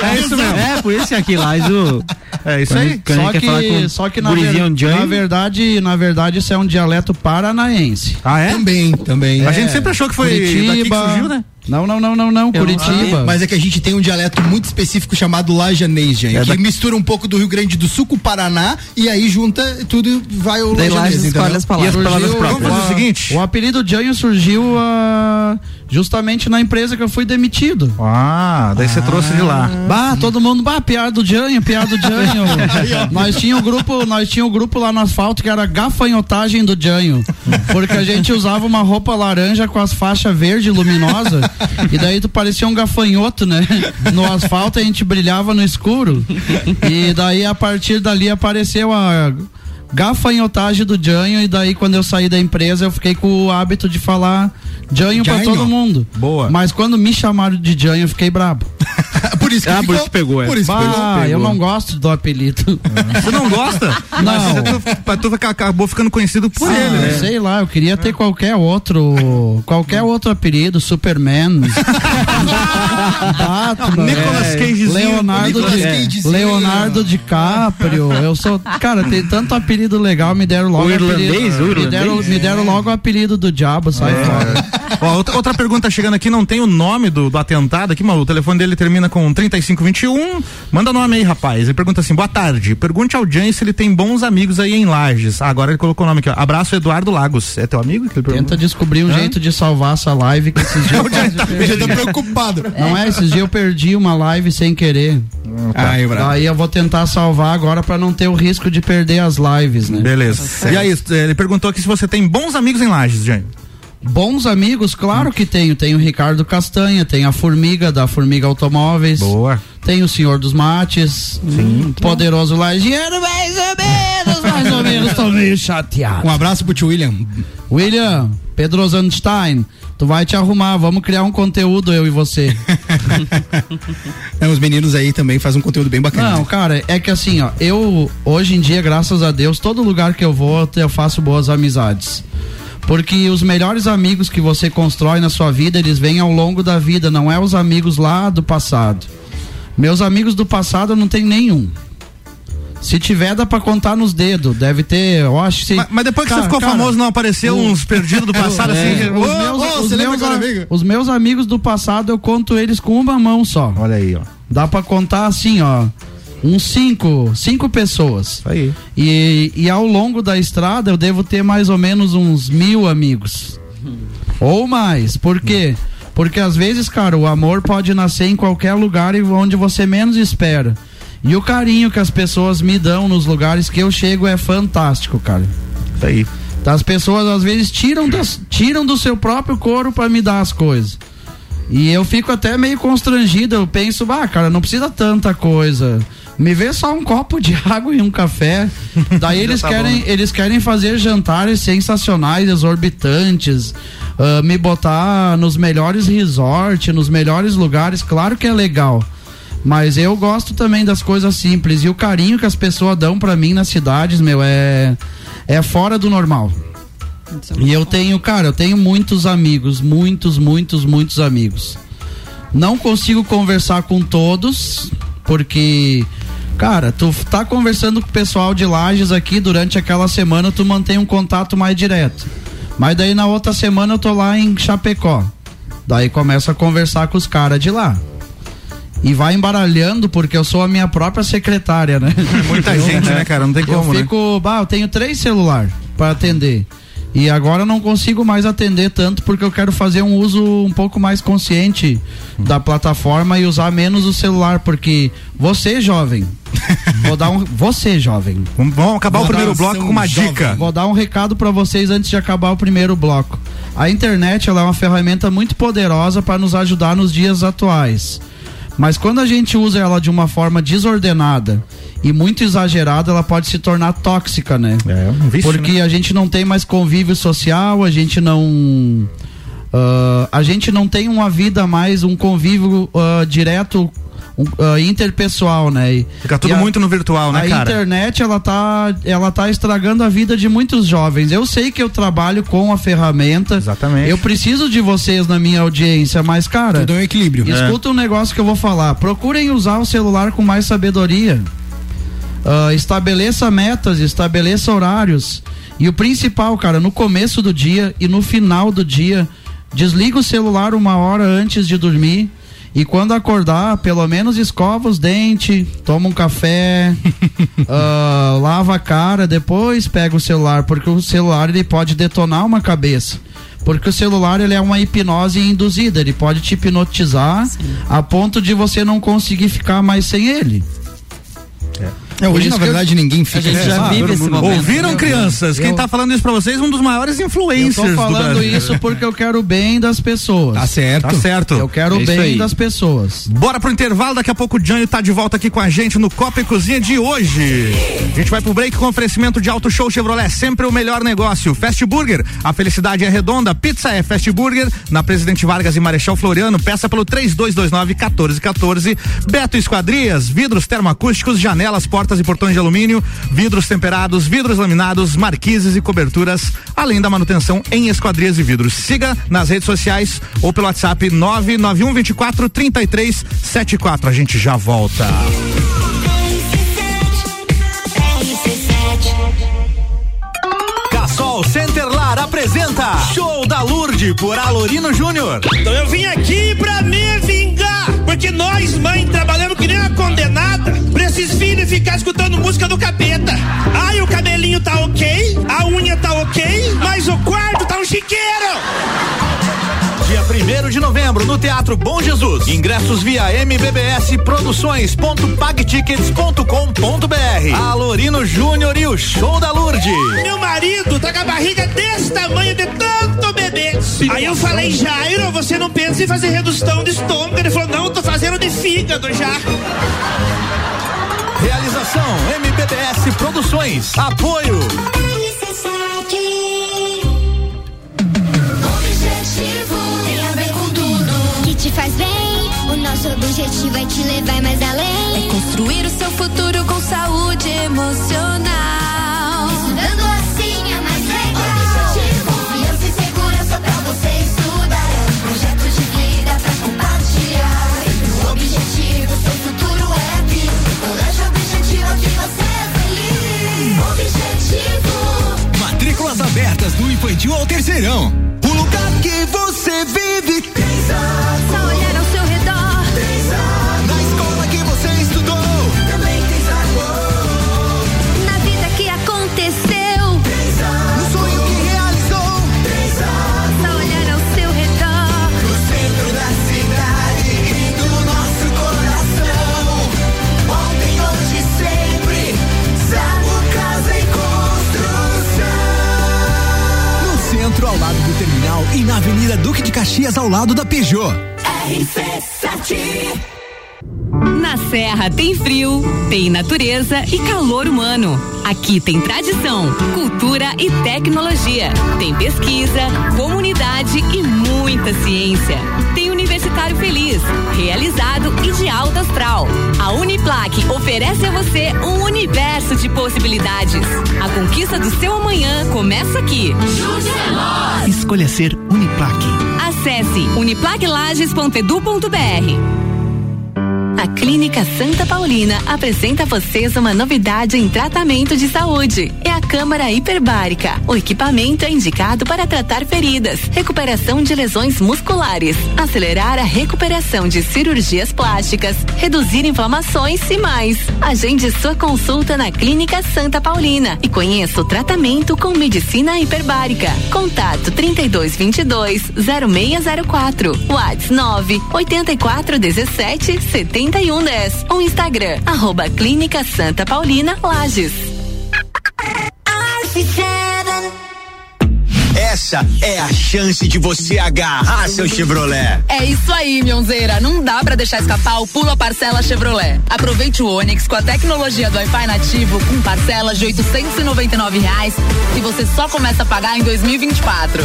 É isso mesmo. É, por isso que aqui lá, o... É isso aí. Quando Só que, com só que na, ver- na verdade, na verdade, isso é um dialeto paranaense. Ah, é? Também, também. A gente sempre achou que foi daqui que Curitiba. surgiu, né? Não, não, não, não, não. Eu não Curitiba. sabia. Mas é que a gente tem um dialeto muito específico chamado lajanês, gente, É que da- mistura um pouco do Rio Grande do Sul com o Paraná e aí junta tudo vai o lajanês, entendeu? as palavras. E as palavras Surgiu- próprias. Vamos fazer o seguinte. O apelido Janho surgiu ah, justamente na empresa que eu fui demitido. Ah, daí você trouxe de lá. Bah, todo mundo, bah, piada do Janho, piada do Janho. nós tinha um grupo, nós tinha um grupo lá no asfalto que era gafanhotagem do Janho. Porque a gente usava uma roupa laranja com as faixas verde luminosa e daí tu parecia um gafanhoto, né? No asfalto a gente brilhava no escuro. E daí a partir dali apareceu a gafanhotagem do Janho e daí quando eu saí da empresa eu fiquei com o hábito de falar Janho pra todo mundo. Boa. Mas quando me chamaram de Janho eu fiquei brabo. por isso que Ah, por ficou, isso pegou, é. Por isso que pegou. Ah, eu não gosto do apelido. Você não gosta? Não. Mas tu, mas tu fica- acabou ficando conhecido por ele, Ah, né? Sei lá, eu queria ter qualquer outro, qualquer outro apelido, Superman, Batman, Nicolas é, Cagezinho. Leonardo, Nicolas Di- Cagezinho. Leonardo DiCaprio. Eu sou, cara, tem tanto apelido legal, me deram logo O apelido, irlandês, o me deram, irlandês. me deram logo o apelido do diabo, sai fora. Ó, outra, outra pergunta chegando aqui, não tem o nome do, do atentado aqui, mas o telefone dele termina com 3521. Manda nome aí, rapaz. Ele pergunta assim: boa tarde. Pergunte ao Jan se ele tem bons amigos aí em Lages. Ah, agora ele colocou o nome aqui, ó. Abraço, Eduardo Lagos. É teu amigo que ele Tenta descobrir um jeito de salvar essa live que esses dias Ele já tá preocupado. Não é, esses dias eu perdi uma live sem querer. Ai, bravo. Daí eu vou tentar salvar agora pra não ter o risco de perder as lives, né? Beleza. E aí, ele perguntou aqui se você tem bons amigos em Lages, Jan. Bons amigos, claro que tenho. Tem o Ricardo Castanha, tem a Formiga, da Formiga Automóveis. Boa. Tem o Senhor dos Mates. Sim. Poderoso Lagiano, mais ou menos, mais ou menos. Tô meio chateado. Um abraço pro tio William. William, Pedro Zandstein, tu vai te arrumar, vamos criar um conteúdo, eu e você. É, os meninos aí também fazem um conteúdo bem bacana. Não, cara, é que assim, ó, eu, hoje em dia, graças a Deus, todo lugar que eu vou, eu faço boas amizades. Porque os melhores amigos que você constrói na sua vida, eles vêm ao longo da vida, não é os amigos lá do passado. Meus amigos do passado eu não tenho nenhum. Se tiver, dá pra contar nos dedos. Deve ter, eu acho que. Mas, mas depois que Cara, você ficou cara, famoso, não apareceu uns perdidos do passado É, assim? os, Ô, meus, ô, os você lembra meus a- os meus amigos do passado eu conto eles com uma mão só. Olha aí, ó. Dá pra contar assim, ó. Uns cinco, cinco pessoas. Aí. E, e ao longo da estrada eu devo ter mais ou menos uns mil amigos. Ou mais. Por quê? Porque às vezes, cara, o amor pode nascer em qualquer lugar e onde você menos espera. E o carinho que as pessoas me dão nos lugares que eu chego é fantástico, cara. Isso aí. As pessoas às vezes tiram, das, tiram do seu próprio couro para me dar as coisas. E eu fico até meio constrangido. Eu penso, ah, cara, não precisa tanta coisa. Me vê só um copo de água e um café. Daí eles tá querem, eles querem fazer jantares sensacionais, exorbitantes, ah, me botar nos melhores resorts, nos melhores lugares. Claro que é legal. Mas eu gosto também das coisas simples. E o carinho que as pessoas dão pra mim nas cidades, meu, é, é fora do normal. E eu tenho, cara, eu tenho muitos amigos, muitos, muitos, muitos amigos. Não consigo conversar com todos, porque, cara, tu tá conversando com o pessoal de Lages aqui durante aquela semana, tu mantém um contato mais direto. Mas daí na outra semana eu tô lá em Chapecó. Daí começo a conversar com os caras de lá. E vai embaralhando, porque eu sou a minha própria secretária, né? Muita Eu- gente, né, cara? Não tem como, eu né? fico, bah, eu tenho três celular para atender. E agora eu não consigo mais atender tanto porque eu quero fazer um uso um pouco mais consciente da plataforma e usar menos o celular, porque você, jovem, vou dar um. Você, jovem. Vamos, acabar o primeiro bloco com uma jovem. dica. Vou dar um recado para vocês antes de acabar o primeiro bloco. A internet ela é uma ferramenta muito poderosa para nos ajudar nos dias atuais. Mas quando a gente usa ela de uma forma desordenada e muito exagerada, ela pode se tornar tóxica, né? É, um vício, Porque né? a gente não tem mais convívio social, a gente não. ah, a gente não tem uma vida mais, um convívio ah, direto, ah, interpessoal, né? E- Fica tudo a- muito no virtual, né, a cara? internet ela tá, ela tá estragando a vida de muitos jovens. Eu sei que eu trabalho com a ferramenta. Exatamente. Eu preciso de vocês na minha audiência, mas cara, Tudo é um equilíbrio. escuta um negócio que eu vou falar. Procurem usar o celular com mais sabedoria. Ah, estabeleça metas, estabeleça horários. E o principal, cara, no começo do dia e no final do dia, desliga o celular uma hora antes de dormir. E quando acordar, pelo menos escova os dentes, toma um café, ah, lava a cara, depois pega o celular, porque o celular ele pode detonar uma cabeça. Porque o celular ele é uma hipnose induzida, ele pode te hipnotizar a ponto de você não conseguir ficar mais sem ele. É, hoje, na verdade, ninguém fica. A gente já vive esse momento. Ouviram, Eu- crianças? Quem eu- tá falando isso pra vocês, um dos maiores Eu influencers tô do falando isso porque eu quero o bem das pessoas. Tá certo. Tá certo. Eu quero É o isso bem aí. das pessoas. Bora pro intervalo, daqui a pouco o Jânio tá de volta aqui com a gente no Copa e Cozinha de hoje. A gente vai pro break com oferecimento de Auto Show Chevrolet, sempre o melhor negócio. Fast Burger, a felicidade é redonda, pizza é Fast Burger, na Presidente Vargas e Marechal Floriano, peça pelo 3229-1414. Beto Esquadrias, vidros termoacústicos, janelas, portas e portões de alumínio, vidros temperados, vidros laminados, marquises e coberturas, além da manutenção em esquadrias e vidros. Siga nas redes sociais ou pelo WhatsApp 991 24 33 74. A gente já volta. Cassol Centerlar apresenta Show da Lourdes por Alorino Júnior. Então eu vim aqui pra me vingar, porque nós, mãe, trabalhamos que nem uma condenada pra esses filhos ficar escutando música do capeta. Ai, o cabelinho tá ok, a unha tá ok, mas o quarto tá um chiqueiro. Dia 1 de novembro, no Teatro Bom Jesus. Ingressos via MBBS Produções.pagtickets.com.br. Alorino Júnior e o Show da Lourdes. Meu marido tá com a barriga desse tamanho de tanto bebê. Aí eu falei, Jairo, você não pensa em fazer redução de estômago? Ele falou, não, tô fazendo de fígado já. Realização MBBS Produções. Apoio. É te levar mais além. É construir o seu futuro com saúde emocional. Estudando assim é mais legal. Objetivo, confiança e segurança pra você estudar. É um projeto de vida pra compartilhar. O objetivo, seu futuro é aqui. Colégio objetivo que você é feliz. Objetivo. Matrículas abertas do infantil ao terceirão. O lugar que você vive. Só e na Avenida Duque de Caxias, ao lado da Peugeot. RC7 Na Serra tem frio, tem natureza e calor humano. Aqui tem tradição, cultura e tecnologia. Tem pesquisa, comunidade e muita ciência. Universitário Feliz, realizado e de alta astral. A Uniplaque oferece a você um universo de possibilidades. A conquista do seu amanhã começa aqui. Escolha ser Uniplaque. Acesse uniplaquelages.edu.br. A Clínica Santa Paulina apresenta a vocês uma novidade em tratamento de saúde. É a câmara hiperbárica. O equipamento é indicado para tratar feridas, recuperação de lesões musculares, acelerar a recuperação de cirurgias plásticas, reduzir inflamações e mais. Agende sua consulta na Clínica Santa Paulina e conheça o tratamento com medicina hiperbárica. Contato 3222 0604. WhatsApp 9 8417 7110. O Instagram arroba Clínica Santa Paulina Lages. Essa é a chance de você agarrar seu Chevrolet. É isso aí, Mionzeira. Não dá pra deixar escapar o Pula Parcela Chevrolet. Aproveite o Onix com a tecnologia do Wi-Fi nativo com parcelas de 899 reais e você só começa a pagar em 2024.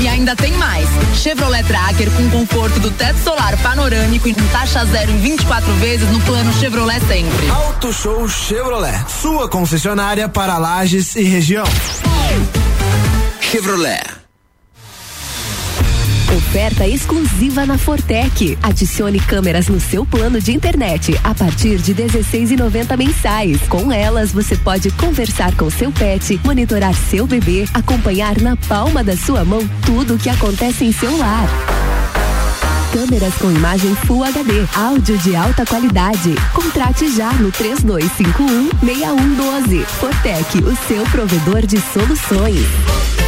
E ainda tem mais. Chevrolet Tracker com conforto do teto solar panorâmico e com taxa zero em 24 vezes no plano Chevrolet sempre. Auto Show Chevrolet, sua concessionária para Lages e região. Chevrolet. Oferta exclusiva na Fortec. Adicione câmeras no seu plano de internet a partir de 16,90 mensais. Com elas, você pode conversar com seu pet, monitorar seu bebê, acompanhar na palma da sua mão tudo o que acontece em seu lar. Câmeras com imagem Full HD, áudio de alta qualidade. Contrate já no 3251 6112. Fortec, o seu provedor de soluções.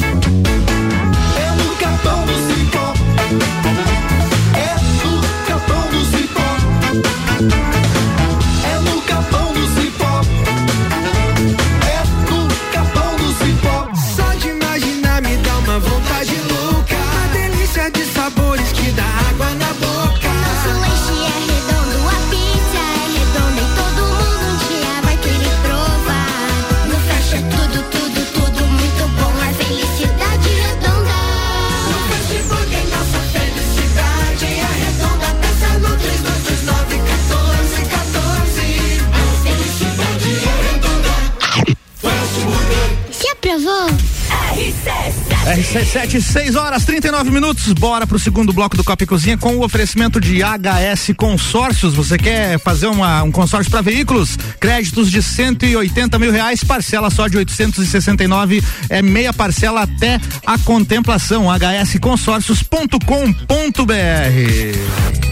RC7, 6 horas 39 minutos. Bora pro segundo bloco do Copa e Cozinha com o oferecimento de HS Consórcios. Você quer fazer uma, um consórcio para veículos? Créditos de 180 mil reais, parcela só de 869, é meia parcela até a contemplação. hsconsórcios.com.br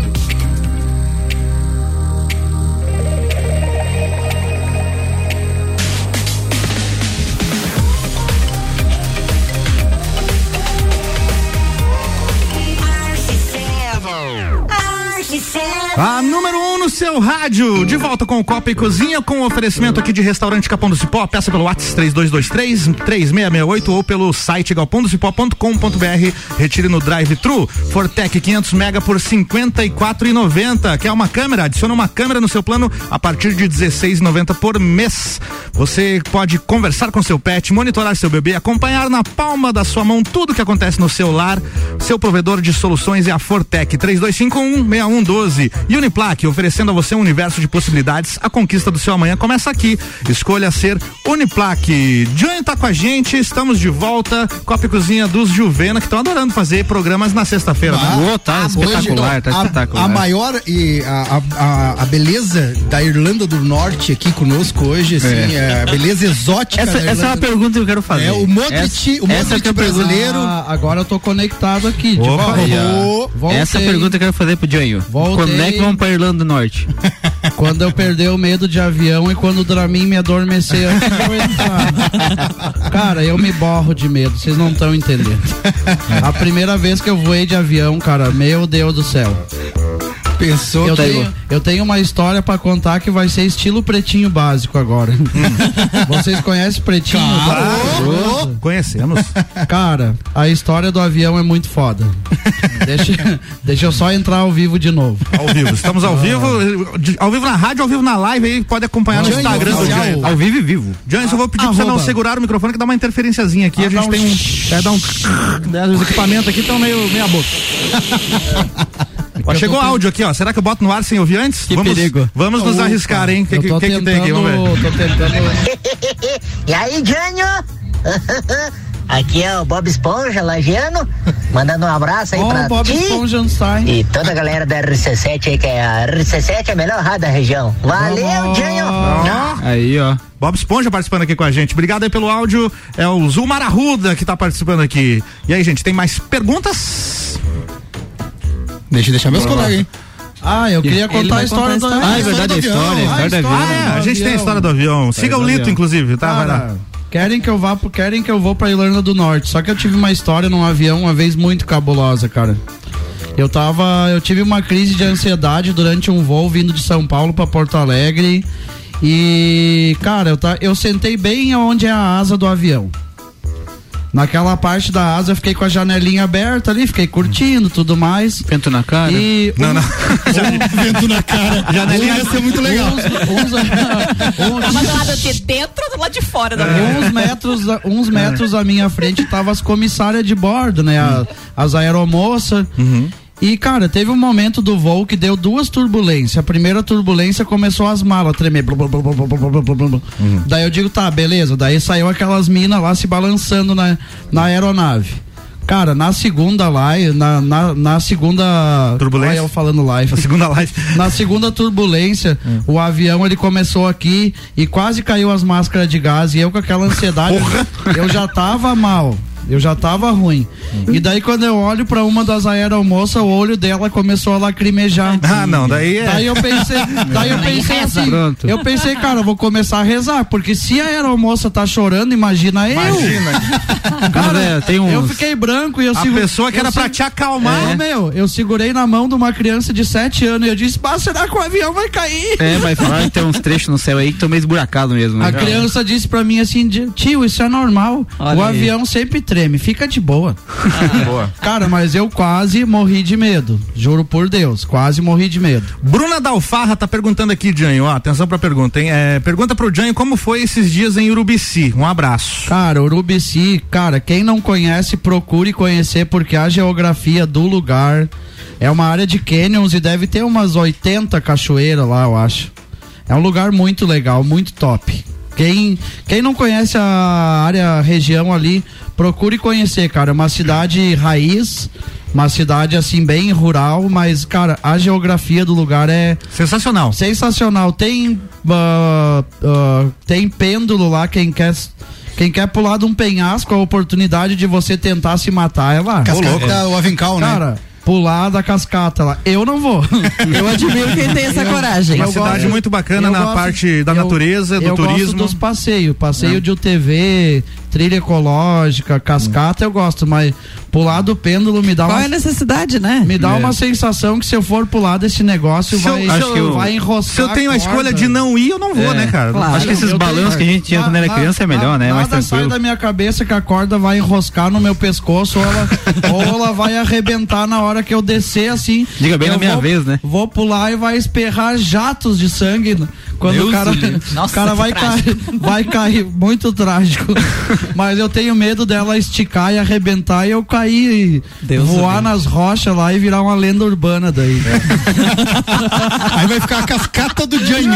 seu rádio. De volta com o Copa e Cozinha, com oferecimento aqui de restaurante Capão do Cipó. Peça pelo WhatsApp 3223 3668 ou pelo site galpondocipó.com.br. Retire no drive-thru. Fortec 500 mega por 54,90. Quer uma câmera? Adiciona uma câmera no seu plano a partir de 16,90 por mês. Você pode conversar com seu pet, monitorar seu bebê, acompanhar na palma da sua mão tudo que acontece no seu lar. Seu provedor de soluções é a Fortec 3251-6112. Uniplaque, oferecendo a você um universo de possibilidades. A conquista do seu amanhã começa aqui. Escolha ser Uniplaque. Johnny tá com a gente, estamos de volta. Copa e Cozinha dos Juvena, que estão adorando fazer programas na sexta-feira. Ah, né? tá ah, espetacular, tá a, espetacular. A maior e a, a, a- a beleza da Irlanda do Norte aqui conosco hoje, assim, É. é. a beleza exótica Essa, essa é uma pergunta que eu quero fazer. É, o Modric, essa, o Modric essa que é a brasileiro. Ah, agora eu tô conectado aqui. de Opa, volta. ó. Voltei. Essa é a pergunta que eu quero fazer pro Joinho. Voltei. Quando é que vamos pra Irlanda do Norte? Quando eu perder o medo de avião e quando o Dramin me adormecer antes de eu entrar. Cara, eu me borro de medo, vocês não estão entendendo. A primeira vez que eu voei de avião, cara, meu Deus do céu. Pensou eu que- tenho, eu tenho uma história pra contar que vai ser estilo pretinho básico agora. Vocês conhecem pretinho básico? Conhecemos. Cara, a história do avião é muito foda. Deixa, deixa eu só entrar ao vivo de novo. Ao vivo, estamos ao vivo, de- ao vivo na rádio, ao vivo na live aí, pode acompanhar no Instagram do. Ao vivo e vivo. Johnny, eu vou pedir pra você não Arroba. segurar o microfone que dá uma interferenciazinha aqui, Ah, a gente um tem um, é, dá um, né, os equipamentos aqui estão meio meia boca. Ó, chegou tô áudio aqui, ó. Será que eu boto no ar sem ouvir antes? Que vamos, perigo. Vamos nos Opa, arriscar, hein? O que, que, que que tem aqui? Vamos ver. Tô tentando. E aí, Jânio? Aqui é o Bob Esponja, lagiano, mandando um abraço aí Ó, pra o Bob ti. Esponja não sai. E toda a galera da RC7 aí, que é a RC7 é a melhor rádio da região. Valeu, Jânio! Aí, ó. Bob Esponja participando aqui com a gente. Obrigado aí pelo áudio. É o Zulmar Arruda que tá participando aqui. E aí, gente, tem mais perguntas? Deixa eu deixar meus colegas, hein? Ah, eu queria contar a história contar a do história. Ah, é verdade, a história, a história do avião. Ah, é, a gente tem a história do avião. Siga o do Lito, inclusive, tá? Vai lá. Querem que eu vá querem que eu vou pra Irlanda do Norte. Só que eu tive uma história num avião uma vez muito cabulosa, cara. Eu tava, eu tive uma crise de ansiedade durante um voo vindo de São Paulo pra Porto Alegre. E, cara, eu, tá, eu sentei bem onde é a asa do avião. Naquela parte da asa eu fiquei com a janelinha aberta ali, fiquei curtindo tudo mais. Vento na cara? E Não, não. Vento na cara. Janelinha ia ser muito legal. uns, Tava do lado de dentro ou do lado de fora da uns metros, uns metros à minha frente tava as comissárias de bordo, né? A- as aeromoças. E, cara, teve um momento do voo que deu duas turbulências. A primeira turbulência começou as malas a tremer. Blub, blub, blub, uhum. Daí eu digo, tá, beleza. Daí saiu aquelas minas lá se balançando na, na aeronave. Cara, na segunda live, na, na, na segunda. Turbulência. Olha eu falando live. Na segunda live. na segunda turbulência, hum. o avião ele começou aqui e quase caiu as máscaras de gás. E eu com aquela ansiedade. Porra. Eu já tava mal. Eu já tava ruim. E daí quando eu olho pra uma das aeromoças, o olho dela começou a lacrimejar. Ah, não, daí é. Daí eu pensei, daí eu pensei assim, Pronto. eu pensei, cara, eu vou começar a rezar, porque se a aeromoça tá chorando, imagina eu. Imagina. Cara, é, tem uns... Eu fiquei branco e eu A segu- pessoa que era pra segu- te acalmar. É, meu, eu segurei na mão de uma criança de 7 anos e eu disse, "Bah, será que o avião vai cair? É, mas falaram que tem uns trechos no céu aí que estão meio esburacados mesmo. Né? A criança disse pra mim assim, tio, isso é normal. Olha o aí. avião sempre treme, fica de boa. Boa. Cara, mas eu quase morri de medo. Juro por Deus, quase morri de medo. Bruna Dalfarra tá perguntando aqui, Janho. Ó, atenção pra pergunta, hein? É, pergunta pro Janho como foi esses dias em Urubici. Um abraço. Cara, Urubici, cara, quem não conhece, procure conhecer, porque a geografia do lugar é uma área de canyons e deve ter umas 80 cachoeiras lá, eu acho. É um lugar muito legal, muito top. Quem, quem não conhece a área, a região ali, procure conhecer, cara. É uma cidade raiz, uma cidade assim bem rural, mas, cara, a geografia do lugar é Sensacional. sensacional. Tem ah, ah, tem pêndulo lá, quem quer quem quer pular de um penhasco, a oportunidade de você tentar se matar é lá. Cascata, o avincal, né? Cara, pular da cascata lá. Eu não vou. Eu admiro quem tem essa coragem. Uma Eu cidade gosto- muito bacana eu na gosto- parte da eu- natureza, do eu turismo. gosto dos passeios, passeio de UTV, trilha ecológica, cascata eu gosto, mas pular do pêndulo me dá Qual uma é a necessidade, né? me dá É. uma sensação que se eu for pular desse negócio Se eu- vai, se eu- vai enroscar. se eu tenho a escolha de não ir, eu não vou, né, cara? Acho que esses balanços que a gente tinha quando era Na- criança é melhor, né? Mais Nada sai da minha cabeça que a corda vai enroscar no meu pescoço ou ela, ou ela vai arrebentar na hora que eu descer assim. Diga bem na minha vou- vez, né? Vou pular e vai esperrar jatos de sangue quando Deus o cara, o livre. o Nossa, cara vai cair, vai cair muito trágico. Mas eu tenho medo dela esticar e arrebentar e eu cair e Deus voar nas rochas lá e virar uma lenda urbana daí. Aí vai ficar a cascata do Janho.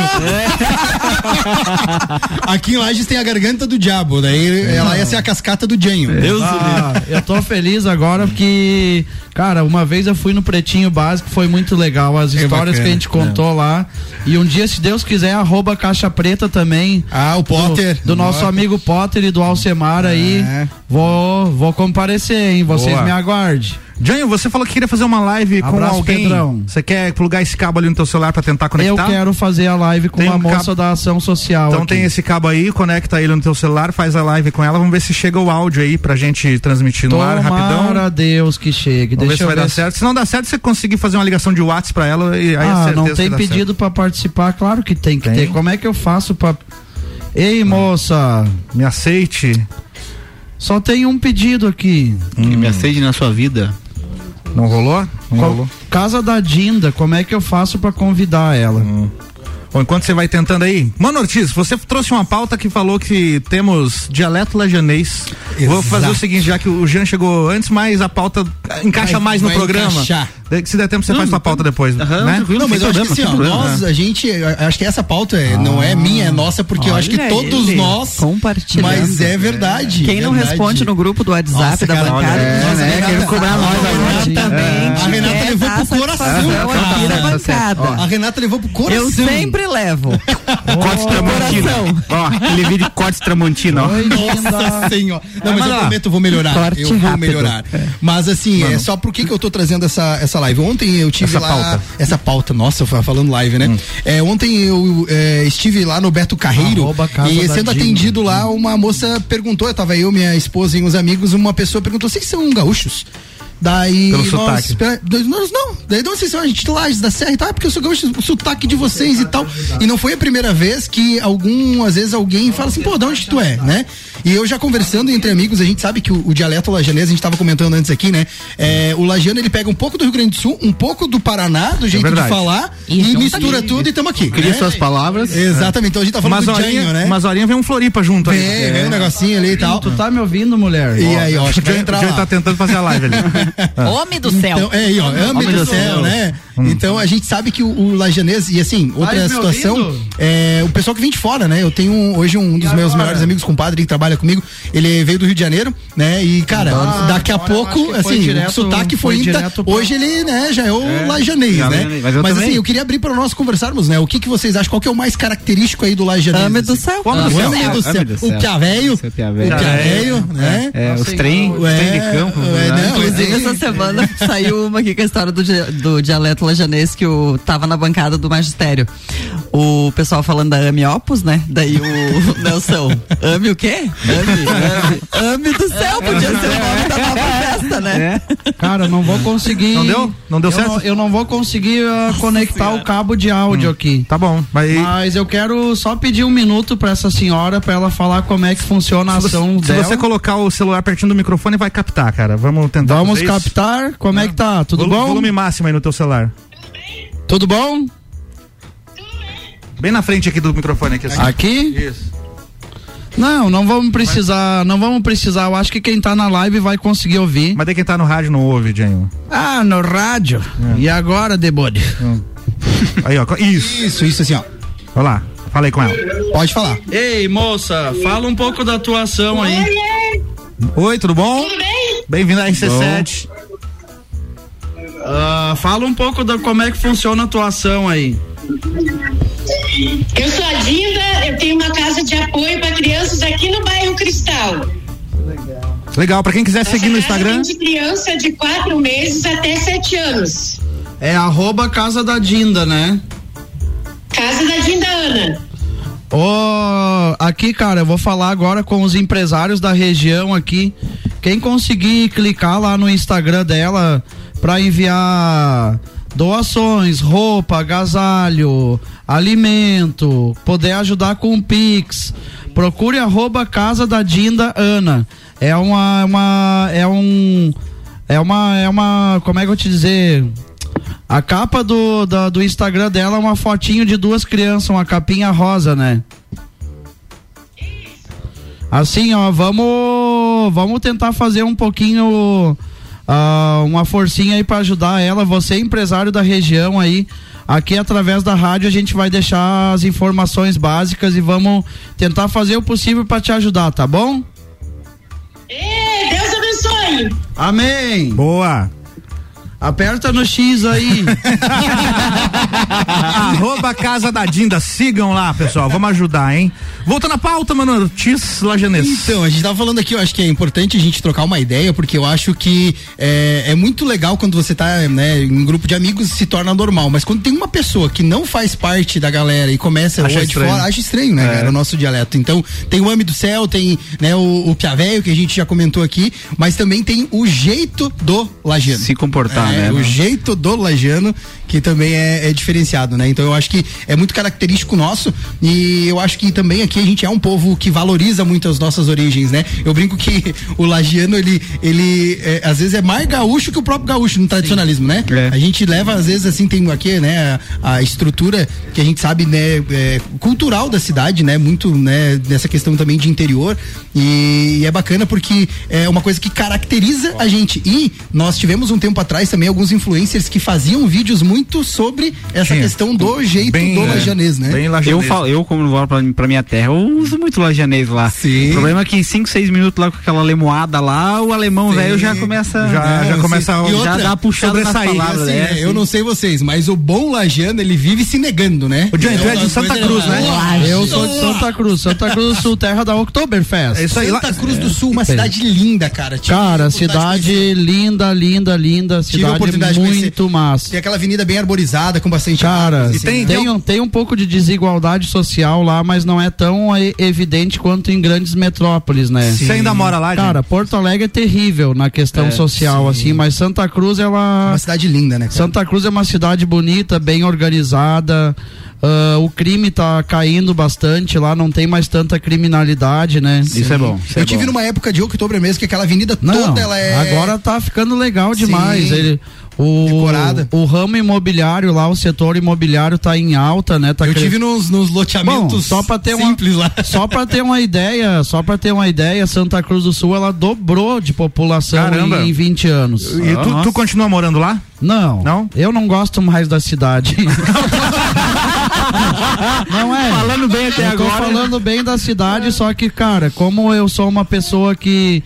Aqui em Lages tem a garganta do diabo, daí ela ia ser a cascata do Janho. Ah, eu tô feliz agora porque, cara, uma vez eu fui no Pretinho Básico, foi muito legal as É histórias que a gente contou lá. E um dia, se Deus quiser, arroba Caixa Preta também. Ah, o Potter. Do, do nosso amigo Potter e do Alcemar aí. É. Vou, vou comparecer, hein? Vocês Boa. me aguardem. Janho, você falou que queria fazer uma live com Abraço, alguém. Pedrão. Você quer plugar esse cabo ali no teu celular pra tentar Eu conectar? quero fazer a live com Tem uma um moça cabo- da ação social. Então aqui. tem esse cabo aí, conecta ele no teu celular, faz a live com ela, vamos ver se chega o áudio aí pra gente transmitir no ar rapidão. Tomara a Deus que chegue. Vamos ver Deixa se eu vai ver dar se- certo. Se não dá certo, você conseguir fazer uma ligação de WhatsApp pra ela e aí é ah, certeza não tem pedido pra participar? Claro que tem que Tem. ter. Como é que eu faço pra. Ei, moça, certo. Me aceite. só tem um pedido aqui. Que me acende na sua vida. Não rolou? Não Qual- rolou. Casa da Dinda, como é que eu faço pra convidar ela? Hum. Bom, enquanto você vai tentando aí, Mano Ortiz, você trouxe uma pauta que falou que temos dialeto lajanês. Vou Exato. fazer o seguinte, já que o Jean chegou antes, mas a pauta encaixa Vai- mais no programa. encaixar. Se der tempo, você faz sua pauta depois. Aham, né? Não, mas eu acho que assim, ó, nós, a gente, acho que essa pauta é- não é minha, é nossa, porque eu acho que todos ele, nós. compartilhando. Mas é verdade. Quem não verdade. responde no grupo do WhatsApp Nossa, da cara, bancada. olha, nossa, é, né, Renata- querendo cobrar nós. A Renata levou pro coração. A Renata levou pro coração. Eu sempre levo. Cortes Tramontina. Ó, vídeo de Cortes Tramontina, ó. Nossa senhora. Não, mas eu prometo, eu vou melhorar. Corte eu vou melhorar. Mas assim, é só por que que eu tô trazendo essa, essa live? Ontem eu tive Essa lá. pauta. Essa pauta, nossa, falando live, né? Hum. É, ontem eu é, estive lá no Beto Carreiro Arroba e sendo atendido lá, uma moça perguntou, eu tava eu, minha esposa e uns amigos, uma pessoa perguntou, vocês são gaúchos? Daí. Pelo nós, sotaque. pera- nós não. Daí de vocês são? A gente Lages da Serra e tal. É porque eu sou gaúcho, o sotaque de vocês e tal. E não foi a primeira vez que algum, às vezes, alguém fala assim, pô, de onde tu é, né? E eu já conversando entre amigos, a gente sabe que o, o dialeto lajanês, a gente tava comentando antes aqui, né? É, o lajano ele pega um pouco do Rio Grande do Sul, um pouco do Paraná, do jeito de verdade. falar, E e, mistura aqui. tudo e tamo aqui. Cria né? suas palavras. Exatamente, então a gente tá falando Umas do Janho, né? umas horinhas vem um Floripa junto aí. Vem, vem um negocinho ali e tal. Tu tá me ouvindo, mulher? E aí, ó, acho que vai entrar lá. tá tentando fazer a live ali. Homem do céu. Então, é aí, ó, Homem do do céu, céu. né? Então a gente sabe que o, o lajanês, e assim, outra me situação, é o pessoal que vem de fora, né? Eu tenho um- hoje um dos meus melhores amigos, compadre, que trabalha comigo, ele veio do Rio de Janeiro, né? E, cara, Ah, daqui a agora eu pouco, assim, direto- o sotaque foi, foi inta- pro- hoje ele, né, já é o lajanês, já né? mas eu Mas assim, eu queria abrir para nós conversarmos, né? O que que vocês acham? Qual que é o mais característico aí do lajanês? Ame do assim? céu. Homem do O céu. O céu. pia velho, Esse é o pia o velho. pia velho, né? É, os trem, os É, trem de campo. é, né? não, essa semana saiu uma aqui com a história do, do dialeto lajanês que o, tava na bancada do magistério. O pessoal falando da Ame Opus, né? Daí o Nelson, Ame o quê? Ame, ame, ame do céu, podia ser o nome da nova festa, né? Cara, eu não vou conseguir. Não deu? Não deu eu certo? Não, eu não vou conseguir ah, conectar o cabo de áudio aqui. Tá bom, mas. Mas eu quero só pedir um minuto pra essa senhora pra ela falar como é que funciona a Se ação você, se dela. você colocar o celular pertinho do microfone, vai captar, cara. Vamos tentar. Vamos fazer isso. captar. Como é que tá? Tudo Volu- bom? Volume máximo aí no teu celular. Tudo bom? Bem na frente aqui do microfone aqui. Assim. Aqui? Isso. Não, não vamos precisar, não vamos precisar. Eu acho que quem tá na live vai conseguir ouvir. Mas daí quem tá no rádio não ouve, Janho. Ah, no rádio. E agora, Debode? Aí, ó. Isso. Isso, isso assim, ó. Olha lá. Falei com ela. Pode falar. Ei, moça, fala um pouco da tua ação aí. Oi, tudo bom? Tudo bem? Bem-vindo à RC7. Ah, fala um pouco da como é que funciona a tua ação aí. Eu sou a Dinda, eu tenho uma casa de apoio para crianças aqui no bairro Cristal. Legal, pra quem quiser seguir no Nossa Instagram. De criança de quatro meses até sete anos. É arroba Casa da Dinda, né? Casa da Dinda Ana. Ô, aqui, cara, eu vou falar agora com os empresários da região aqui. Quem conseguir clicar lá no Instagram dela pra enviar doações, roupa, agasalho, alimento, poder ajudar com o Pix, procure arroba Casa da Dinda Ana. É uma, uma é um é uma é uma como é que eu te dizer? A capa do, da- do Instagram dela é uma fotinho de duas crianças, uma capinha rosa, né? Assim, ó, vamos vamos tentar fazer um pouquinho ah, uma forcinha aí pra ajudar ela, você é empresário da região aí. Aqui através da rádio a gente vai deixar as informações básicas e vamos tentar fazer o possível pra te ajudar, tá bom? Ê, Deus abençoe. Amém. Boa. Aperta no X aí. Arroba Casa da Dinda, sigam lá, pessoal, vamos ajudar, hein? Voltando à pauta, mano, Tis Lajanês. Então, a gente tava falando aqui, eu acho que é importante a gente trocar uma ideia, porque eu acho que é, é muito legal quando você tá, né, em um grupo de amigos se torna normal, mas quando tem uma pessoa que não faz parte da galera e começa Acha ou é de estranho. fora, acha estranho, né, É. cara, o nosso dialeto. Então, tem o Ame do Céu, tem, né, o, o Piavéio, que a gente já comentou aqui, mas também tem o jeito do lagiano. Se comportar, É, né? O jeito do lagiano, que também é, é diferenciado, né? Então eu acho que é muito característico nosso e eu acho que também aqui a gente é um povo que valoriza muito as nossas origens, né? Eu brinco que o lagiano, ele, ele é, às vezes é mais gaúcho que o próprio gaúcho no tradicionalismo, né? A gente leva, às vezes, assim, tem aqui, né, a, a estrutura que a gente sabe, né, é, cultural da cidade, né? Muito, né, nessa questão também de interior e, e é bacana porque é uma coisa que caracteriza a gente e nós tivemos um tempo atrás também alguns influencers que faziam vídeos muito sobre essa Tinha. questão do jeito Bem, do é, lajanês, né? Eu, falo, eu como vou pra, pra minha terra, eu uso muito lajanês lá. Sim. O problema é que em 5, 6 minutos lá com aquela lemoada lá, o alemão Sim. velho já começa. Já- já começa a- já outra, dá uma puxada nas palavras. assim, é, é, eu não sei vocês, mas o bom lajano, ele vive se negando, né? O Johnny, tu é de Santa Cruz, né? Eu sou de Santa Cruz, Santa Cruz do Sul, terra da Oktoberfest. É isso aí, Santa Cruz do Sul, uma cidade linda, cara. Cara, cidade linda, linda, linda, cidade muito massa. Tem aquela avenida bem arborizada, com bastante Cara, árvores, assim, tem, né? tem, um, tem um pouco de desigualdade social lá, mas não é tão e- evidente quanto em grandes metrópoles, né? Você ainda mora lá, Cara, Porto Alegre é terrível na questão É, social, assim, mas Santa Cruz, ela. Uma cidade linda, né? cara? Santa Cruz é uma cidade bonita, bem organizada. ah, o crime tá caindo bastante lá, não tem mais tanta criminalidade, né? Sim. Eu tive numa época de outubro mesmo que aquela avenida Não, toda ela é. agora tá ficando legal demais. Sim. Ele, o, o ramo imobiliário lá, o setor imobiliário tá em alta, né? Tá Eu cre- tive nos, nos loteamentos Bom, só para ter simples uma, lá. Só para ter uma ideia, só para ter uma ideia, Santa Cruz do Sul ela dobrou de população Caramba. em, em 20 anos. E tu, tu continua morando lá? Não. Não? Eu não gosto mais da cidade. não é. Falando bem até eu tô agora. falando bem da cidade, só que, cara, como eu sou uma pessoa que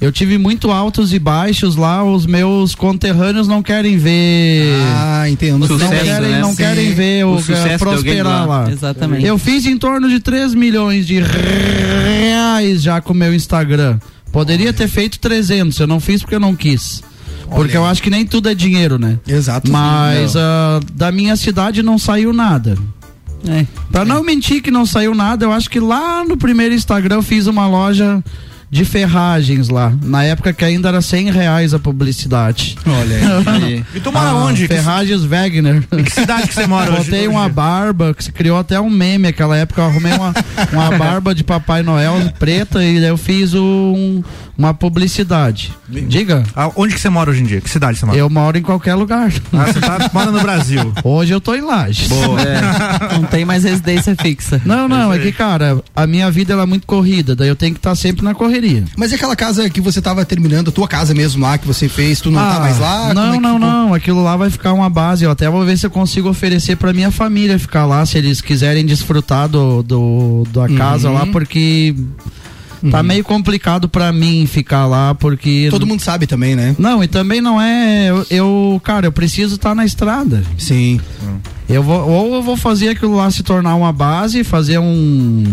eu tive muito altos e baixos lá, os meus conterrâneos não querem ver. Ah, entendo. Não Sucesso, querem, né? não Sim. querem ver o, O prosperar lá. lá. Exatamente. Eu fiz em torno de 3 milhões de reais já com o meu Instagram. Poderia ter feito 300, eu não fiz porque eu não quis. Porque eu acho que nem tudo é dinheiro, né? Exato. Mas ah, da minha cidade não saiu nada. É. Pra não mentir que não saiu nada, eu acho que lá no primeiro Instagram eu fiz uma loja de ferragens lá. Na época que ainda era 100 reais a publicidade. Olha aí. E tu mora Ah, onde? Que- Ferragens Wegner. Em que cidade que você mora hoje? Botei uma barba, que se criou até um meme aquela época. Eu arrumei uma, uma barba de Papai Noel preta e daí eu fiz um, uma publicidade. Diga. Ah, onde que você mora hoje em dia? Que cidade você mora? Eu moro em qualquer lugar. Ah, você tá, mora no Brasil. Hoje eu tô em Lages. Boa. Não tem mais residência fixa. Não, não, é que, cara, a minha vida ela é muito corrida, daí eu tenho que estar sempre na Mas e aquela casa que você tava terminando, a tua casa mesmo lá que você fez, tu não tá mais lá? Como Ah, Não, é não, ficou? não. Aquilo lá vai ficar uma base. Eu até vou ver se eu consigo oferecer pra minha família ficar lá, se eles quiserem desfrutar do, do da casa Uhum. lá, porque tá meio complicado pra mim ficar lá, porque Todo mundo sabe também, né? não, e também não é. Eu, eu, cara, eu preciso estar na estrada. Sim. Eu vou, ou eu vou fazer aquilo lá se tornar uma base, fazer um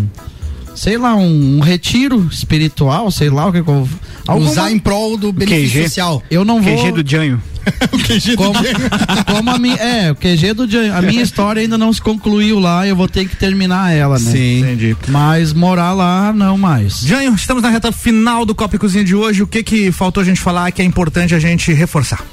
sei lá, um, um retiro espiritual, sei lá o que, que eu Usar em prol do benefício social. Eu não vou. QG do Janho. o QG como, como a minha, é, o QG do Janho. A minha história ainda não se concluiu lá, eu vou ter que terminar ela, né? Sim. Entendi. Mas morar lá, não mais. Janho, estamos na reta final do Copa e Cozinha de hoje. O que que faltou a gente falar que é importante a gente reforçar?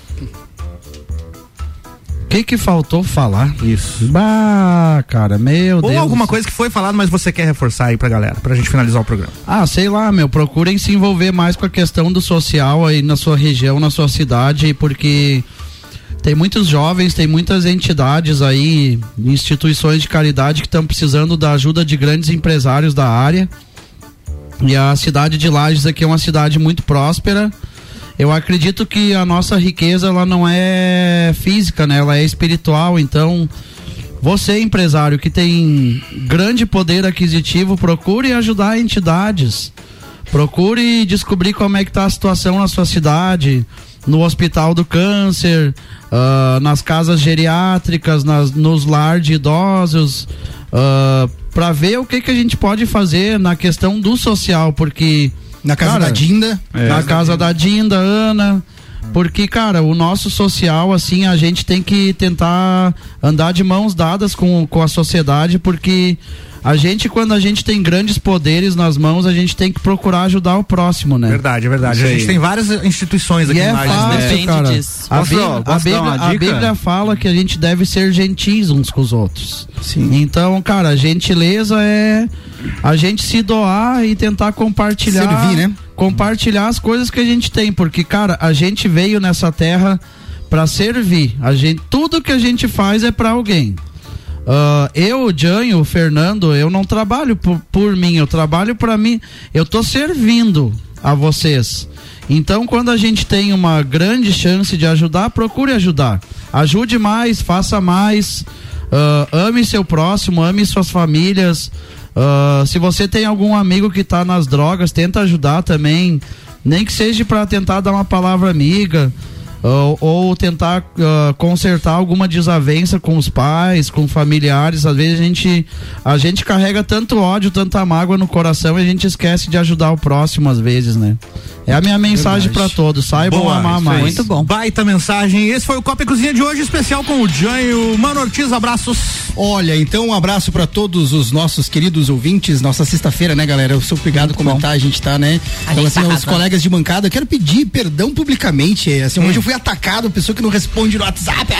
O que que faltou falar? Isso. Bah, cara, meu Ou Deus. alguma coisa que foi falado, mas você quer reforçar aí pra galera, pra gente finalizar o programa. Ah, sei lá, meu, procurem se envolver mais com a questão do social aí na sua região, na sua cidade, porque tem muitos jovens, tem muitas entidades aí, instituições de caridade que estão precisando da ajuda de grandes empresários da área. E a cidade de Lages aqui é uma cidade muito próspera. Eu acredito que a nossa riqueza ela não é física, né? Ela é espiritual, então você, empresário que tem grande poder aquisitivo, procure ajudar entidades. Procure descobrir como é que está a situação na sua cidade, no Hospital do Câncer, ah, nas casas geriátricas, nas, nos lar de idosos, para ver o que, que a gente pode fazer na questão do social, porque Na casa da Dinda. na casa da Dinda, Ana. Porque, cara, o nosso social, assim, a gente tem que tentar andar de mãos dadas com, com a sociedade, porque a gente, quando a gente tem grandes poderes nas mãos, a gente tem que procurar ajudar o próximo, né? Verdade, é verdade. Isso a gente aí. tem várias instituições aqui E é Lages, né? fácil, cara. A, Bíblia, a, Bíblia, a? Bíblia fala que a gente deve ser gentis uns com os outros. Então, cara, a gentileza é a gente se doar e tentar compartilhar. Servir, né? Compartilhar as coisas que a gente tem, porque, cara, a gente veio nessa terra pra servir. A gente, tudo que a gente faz é pra alguém. Ah, eu, o Janho, o Fernando, eu não trabalho por, por mim, eu trabalho pra mim. Eu tô servindo a vocês. Então, quando a gente tem uma grande chance de ajudar, procure ajudar. Ajude mais, faça mais. ah, ame seu próximo, ame suas famílias. Ah, se você tem algum amigo que tá nas drogas, tenta ajudar também. Nem que seja para tentar dar uma palavra amiga ou, ou tentar ah, consertar alguma desavença com os pais, com familiares. Às vezes a gente, a gente carrega tanto ódio, tanta mágoa no coração e a gente esquece de ajudar o próximo às vezes, né? É a minha mensagem para todos. Saibam Boa, amar mais. Muito bom. Baita mensagem. Esse foi o Copa e Cozinha de hoje, especial com o Janho. Mano Ortiz, abraços. Olha, então um abraço pra todos os nossos queridos ouvintes. Nossa sexta-feira, né, galera? Eu sou obrigado a comentar, a gente tá, né? A então, assim, tá aos colegas de bancada, eu quero pedir perdão publicamente. Assim, hoje eu fui atacado, pessoa que não responde no WhatsApp.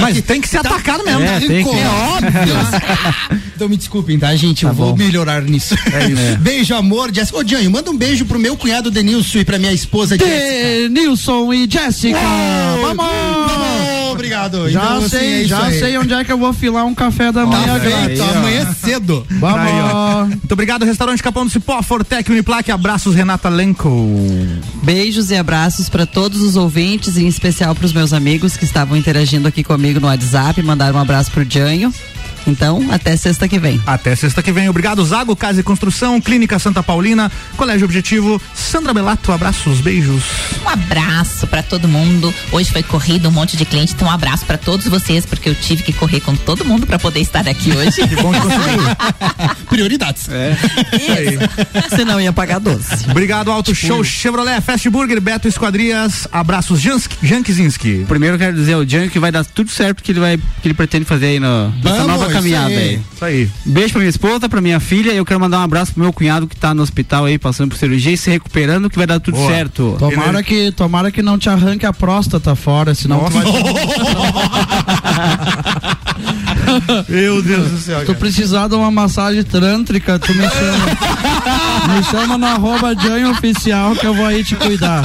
Mas tem que ser atacado mesmo. É, É, tem que. é óbvio. então me desculpem, tá, gente? eu vou melhorar nisso. É isso. Beijo, amor, Jéssica. Ô, Janho, manda um beijo pro meu cunhado Denilson e pra minha esposa Jéssica. Denilson e Jéssica. Vamos! Obrigado. Já Então, assim, sei, é isso já aí. sei onde é que eu vou filar um café da manhã, Tá feito, amanhã cedo. Vamos! Aí, ó. Muito obrigado, Restaurante Capão do Cipó, Fortec, Uniplaque. Abraços, Renata Lenco. Beijos e abraços para todos os ouvintes, em especial para os meus amigos que estavam interagindo aqui comigo no WhatsApp. Mandaram um abraço pro Janho. Então, até sexta que vem. Até sexta que vem. Obrigado, Zago, Casa e Construção, Clínica Santa Paulina, Colégio Objetivo, Sandra Belato, abraços, beijos. Um abraço pra todo mundo. Hoje foi corrido um monte de cliente, então um abraço pra todos vocês, porque eu tive que correr com todo mundo pra poder estar aqui hoje. Que bom que conseguiu. Prioridades. É. Isso. Senão ia pagar doce. Obrigado, Auto Show Chevrolet, Fast Burger, Beto Esquadrias, abraços, Jansk- Jankizinski. Primeiro eu quero dizer ao que vai dar tudo certo que ele vai que ele pretende fazer aí no, nessa nova isso caminhada aí. aí. Isso aí. Beijo pra minha esposa, pra minha filha e eu quero mandar um abraço pro meu cunhado que tá no hospital aí passando por cirurgia e se recuperando que vai dar tudo Boa. certo. Tomara que, tomara que não te arranque a próstata fora, senão tu vai. Meu Deus do céu. Tu precisar de uma massagem trântrica, tu me chama. me chama no arroba Oficial que eu vou aí te cuidar.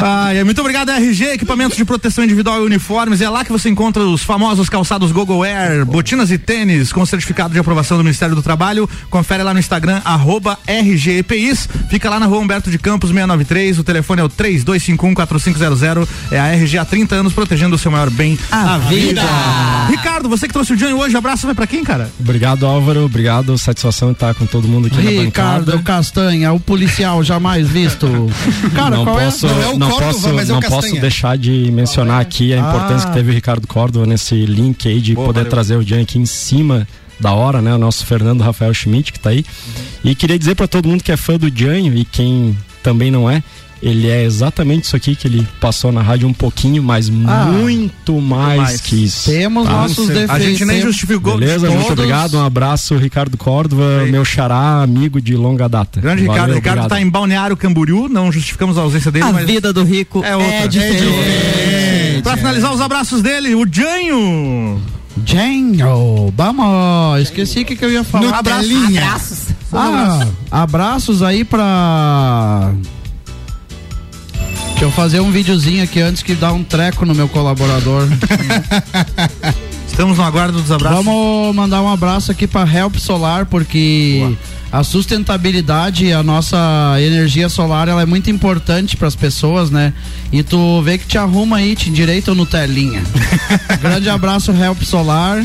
Ai, muito obrigado, RG, equipamentos de proteção individual e uniformes. É lá que você encontra os famosos calçados Gogo Air, botinas e tênis com certificado de aprovação do Ministério do Trabalho. Confere lá no Instagram, arroba RGEPIs. Fica lá na rua Humberto de Campos, 693. O telefone é o 3251-4500. É a RG há 30 anos protegendo o seu maior bem, a, vida. Ricardo, você que trouxe o Johnny hoje, abraço vai pra quem, cara? Obrigado, Álvaro. Obrigado. Satisfação estar com todo mundo aqui na Ricardo bancada. Castanha, o policial jamais visto. Cara, não qual posso, é? não posso, não posso deixar de mencionar aqui a importância Ah. que teve o Ricardo Córdova nesse link aí de poder trazer o Jean aqui em cima da hora, né? O nosso Fernando Rafael Schmidt, que tá aí. E queria dizer para todo mundo que é fã do Janho e quem também não é, ele é exatamente isso aqui que ele passou na rádio um pouquinho, mas Ah, muito mais, mais. que isso. Temos nossos defeitos. A gente nem justificou Beleza, todos. muito obrigado. Um abraço, Ricardo Córdova, meu xará, amigo de longa data. Grande Valeu, Ricardo. Ricardo obrigado. tá em Balneário Camboriú, não justificamos a ausência dele, A mas vida do rico é outra. é diferente. Pra finalizar os abraços dele, o Janho. Janho, vamos, esqueci o que, que eu ia falar. Abraços. Abraços. Ah, abraços aí pra. Deixa eu fazer um videozinho aqui antes que dá um treco no meu colaborador. Estamos no aguardo dos abraços. Vamos mandar um abraço aqui pra Help Solar, porque a sustentabilidade, a nossa energia solar, ela é muito importante para as pessoas, né? E tu vê que te arruma aí, te endireita no telinha. Grande abraço, Help Solar.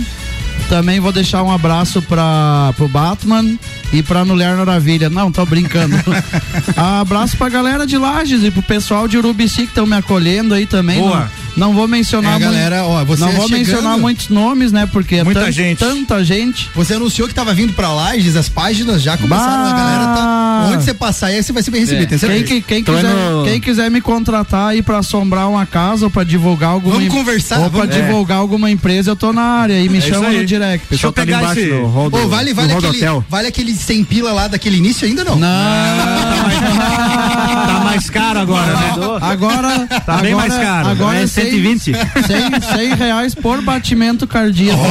Também vou deixar um abraço para pro Batman e pra Mulher Maravilha. Não, tô brincando. abraço pra galera de Lages e pro pessoal de Urubici que estão me acolhendo aí também. Boa. Não, não vou mencionar É, muito- galera, ó, você Não vou chegando- mencionar muitos nomes, né? Porque é Muita tan- gente. tanta gente. Você anunciou que tava vindo pra Lages, as páginas já começaram, Bah! a galera tá. Onde você passar aí, você vai ser bem recebido, tem Quem, certeza? que- quem Tô quiser, indo- quem quiser me contratar aí pra assombrar uma casa ou pra divulgar alguma Vamos em- conversar, ou pra vamos- divulgar alguma empresa, eu tô na área e me É chama no direct. Deixa eu Tá pegar esse. do do- Ô, vale, vale, aquele, vale aquele 100 pila lá daquele início ainda não? Tá mais caro agora, né? Agora, Tá bem agora, mais caro. Agora É é 120. 100, 100 reais por batimento cardíaco.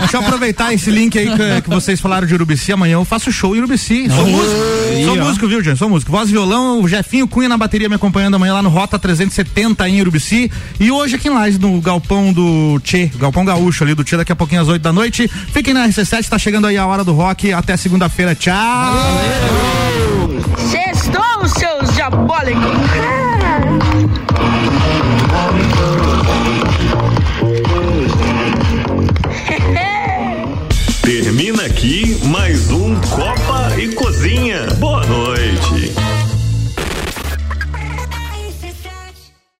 Deixa eu aproveitar esse link aí que, que, vocês falaram de Urubici. Amanhã eu faço show em Urubici. Sou músico. Sou músico, viu, gente? Sou músico. Voz violão, o Jefinho Cunha na bateria me acompanhando amanhã lá no Rota 370 em Urubici. E hoje aqui em Lages, no Galpão do Tchê, Galpão Gaúcho ali do Tchê, daqui a pouquinho às 8 da noite. Fiquem na RC7, tá chegando aí a hora do rock. Até segunda-feira. Tchau. Valeu. Sextou, seus diabólicos. aqui mais um